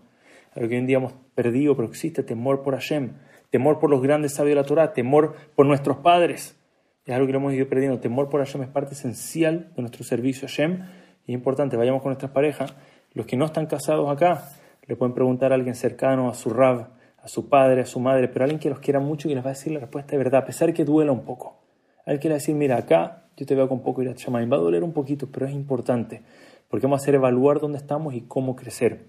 Lo que hoy en día hemos perdido, pero existe temor por Hashem, temor por los grandes sabios de la Torah, temor por nuestros padres. Es algo que lo hemos ido perdiendo. Temor por Hashem es parte esencial de nuestro servicio a Hashem. Y es importante, vayamos con nuestras parejas. Los que no están casados acá, le pueden preguntar a alguien cercano, a su rab, a su padre, a su madre, pero alguien que los quiera mucho y les va a decir la respuesta de verdad, a pesar que duela un poco. Alguien que le va a decir, mira, acá yo te veo con poco ir a va a doler un poquito, pero es importante, porque vamos a hacer evaluar dónde estamos y cómo crecer.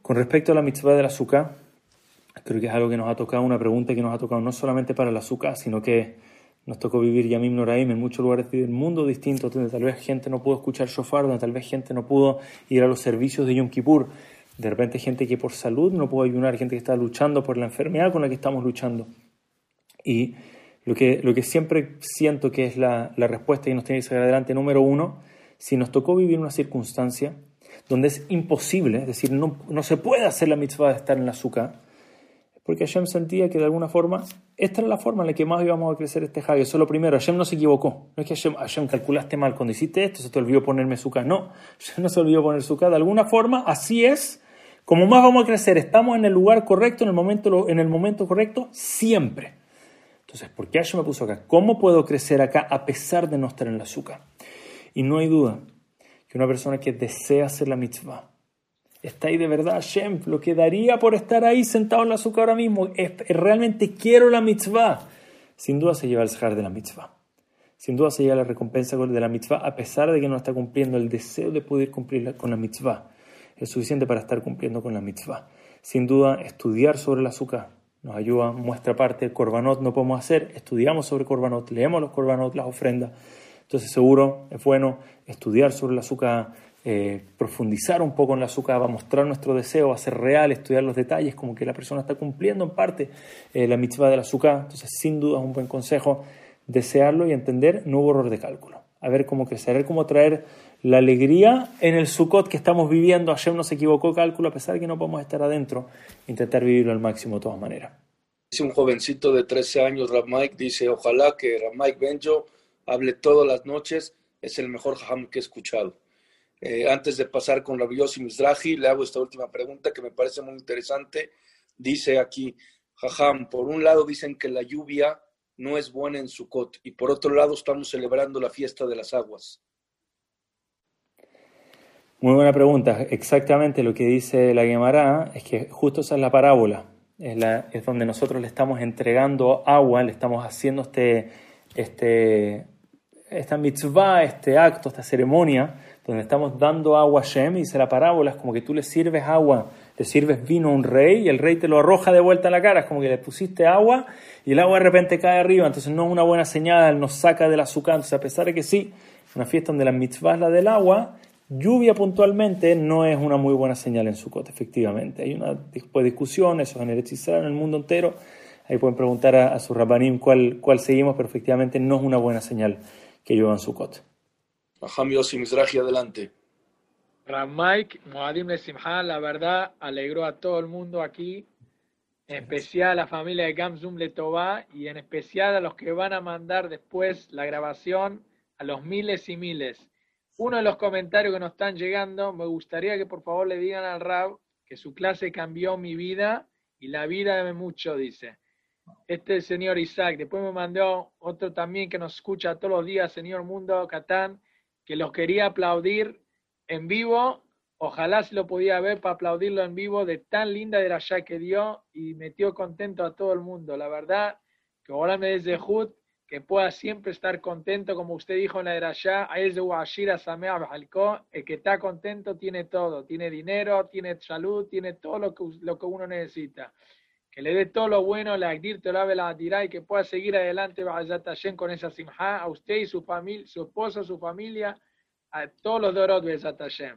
Con respecto a la mitzvah del azúcar, creo que es algo que nos ha tocado, una pregunta que nos ha tocado no solamente para el azúcar, sino que nos tocó vivir Yamim Noraim en muchos lugares del mundo distintos, donde tal vez gente no pudo escuchar shofar, donde tal vez gente no pudo ir a los servicios de Yom Kippur. De repente gente que por salud no puede ayunar, gente que está luchando por la enfermedad con la que estamos luchando. Y lo que, lo que siempre siento que es la, la respuesta y nos tiene que salir adelante, número uno, si nos tocó vivir una circunstancia donde es imposible, es decir, no, no se puede hacer la mitzvah de estar en la azúcar, porque Hashem sentía que de alguna forma, esta era la forma en la que más íbamos a crecer este Hag. Eso es lo primero, Hashem no se equivocó. No es que Hashem, calculaste mal cuando hiciste esto, se te olvidó ponerme azúcar. No, Hashem no se olvidó poner azúcar. De alguna forma, así es como más vamos a crecer, estamos en el lugar correcto, en el momento, en el momento correcto, siempre. Entonces, ¿por qué Hashem me puso acá? ¿Cómo puedo crecer acá a pesar de no estar en la azúcar? Y no hay duda que una persona que desea hacer la mitzvah, está ahí de verdad, Hashem, lo que daría por estar ahí sentado en la azúcar ahora mismo, es, realmente quiero la mitzvah. Sin duda se lleva el zahar de la mitzvah. Sin duda se lleva la recompensa de la mitzvah, a pesar de que no está cumpliendo el deseo de poder cumplir con la mitzvah es suficiente para estar cumpliendo con la mitzvah. Sin duda, estudiar sobre el azúcar nos ayuda, muestra parte, Corbanot no podemos hacer, estudiamos sobre Corbanot, leemos los Corbanot, las ofrendas. Entonces, seguro es bueno estudiar sobre el azúcar, eh, profundizar un poco en el azúcar, va a mostrar nuestro deseo, va a ser real, estudiar los detalles, como que la persona está cumpliendo en parte eh, la mitzvah del azúcar. Entonces, sin duda es un buen consejo desearlo y entender, no hubo error de cálculo. A ver cómo crecer, a ver cómo traer la alegría en el Sukkot que estamos viviendo. Hashem no se equivocó cálculo, a pesar de que no podemos estar adentro, intentar vivirlo al máximo de todas maneras. Dice un jovencito de 13 años, Rav Mike, dice, ojalá que Rav Mike Benjo hable todas las noches, es el mejor jajam que he escuchado. Eh, antes de pasar con Rav Yossi Mizrahi, le hago esta última pregunta que me parece muy interesante. Dice aquí, jajam, por un lado dicen que la lluvia no es buena en Sukkot y por otro lado estamos celebrando la fiesta de las aguas. Muy buena pregunta. Exactamente lo que dice la Gemara es que justo esa es la parábola. Es, la, es donde nosotros le estamos entregando agua, le estamos haciendo este, este, esta mitzvah, este acto, esta ceremonia, donde estamos dando agua a Shem. Y dice la parábola, es como que tú le sirves agua, le sirves vino a un rey y el rey te lo arroja de vuelta en la cara. Es como que le pusiste agua y el agua de repente cae arriba. Entonces no es una buena señal, nos saca del azúcar. Entonces, a pesar de que sí, una fiesta donde la mitzvah es la del agua, Lluvia puntualmente no es una muy buena señal en Sukkot, efectivamente. Hay una después discusión, eso en el en el mundo entero. Ahí pueden preguntar a, su rabanim cuál, cuál seguimos, pero efectivamente no es una buena señal que llueva en Sukkot. Aham Yossi Mizrahi, adelante. Ramaik, Moadim Simha, la verdad, alegró a todo el mundo aquí, en especial a la familia de Gamzum Letová y en especial a los que van a mandar después la grabación a los miles y miles. Uno de los comentarios que nos están llegando, me gustaría que por favor le digan al Rab que su clase cambió mi vida y la vida de mucho, dice. Este es el señor Isaac. Después me mandó otro también que nos escucha todos los días, señor Mundo Catán, que los quería aplaudir en vivo. Ojalá se lo podía ver para aplaudirlo en vivo de tan linda de la ya que dio y metió contento a todo el mundo. La verdad, que ahora me desde Jud, que pueda siempre estar contento, como usted dijo en la de allá, es de Washira el que está contento tiene todo, tiene dinero, tiene salud, tiene todo lo que, lo que uno necesita que le dé todo lo bueno, la Agdir ve la y que pueda seguir adelante con esa simha a usted y su familia, su esposa, su familia, a todos los Dorot Hashem.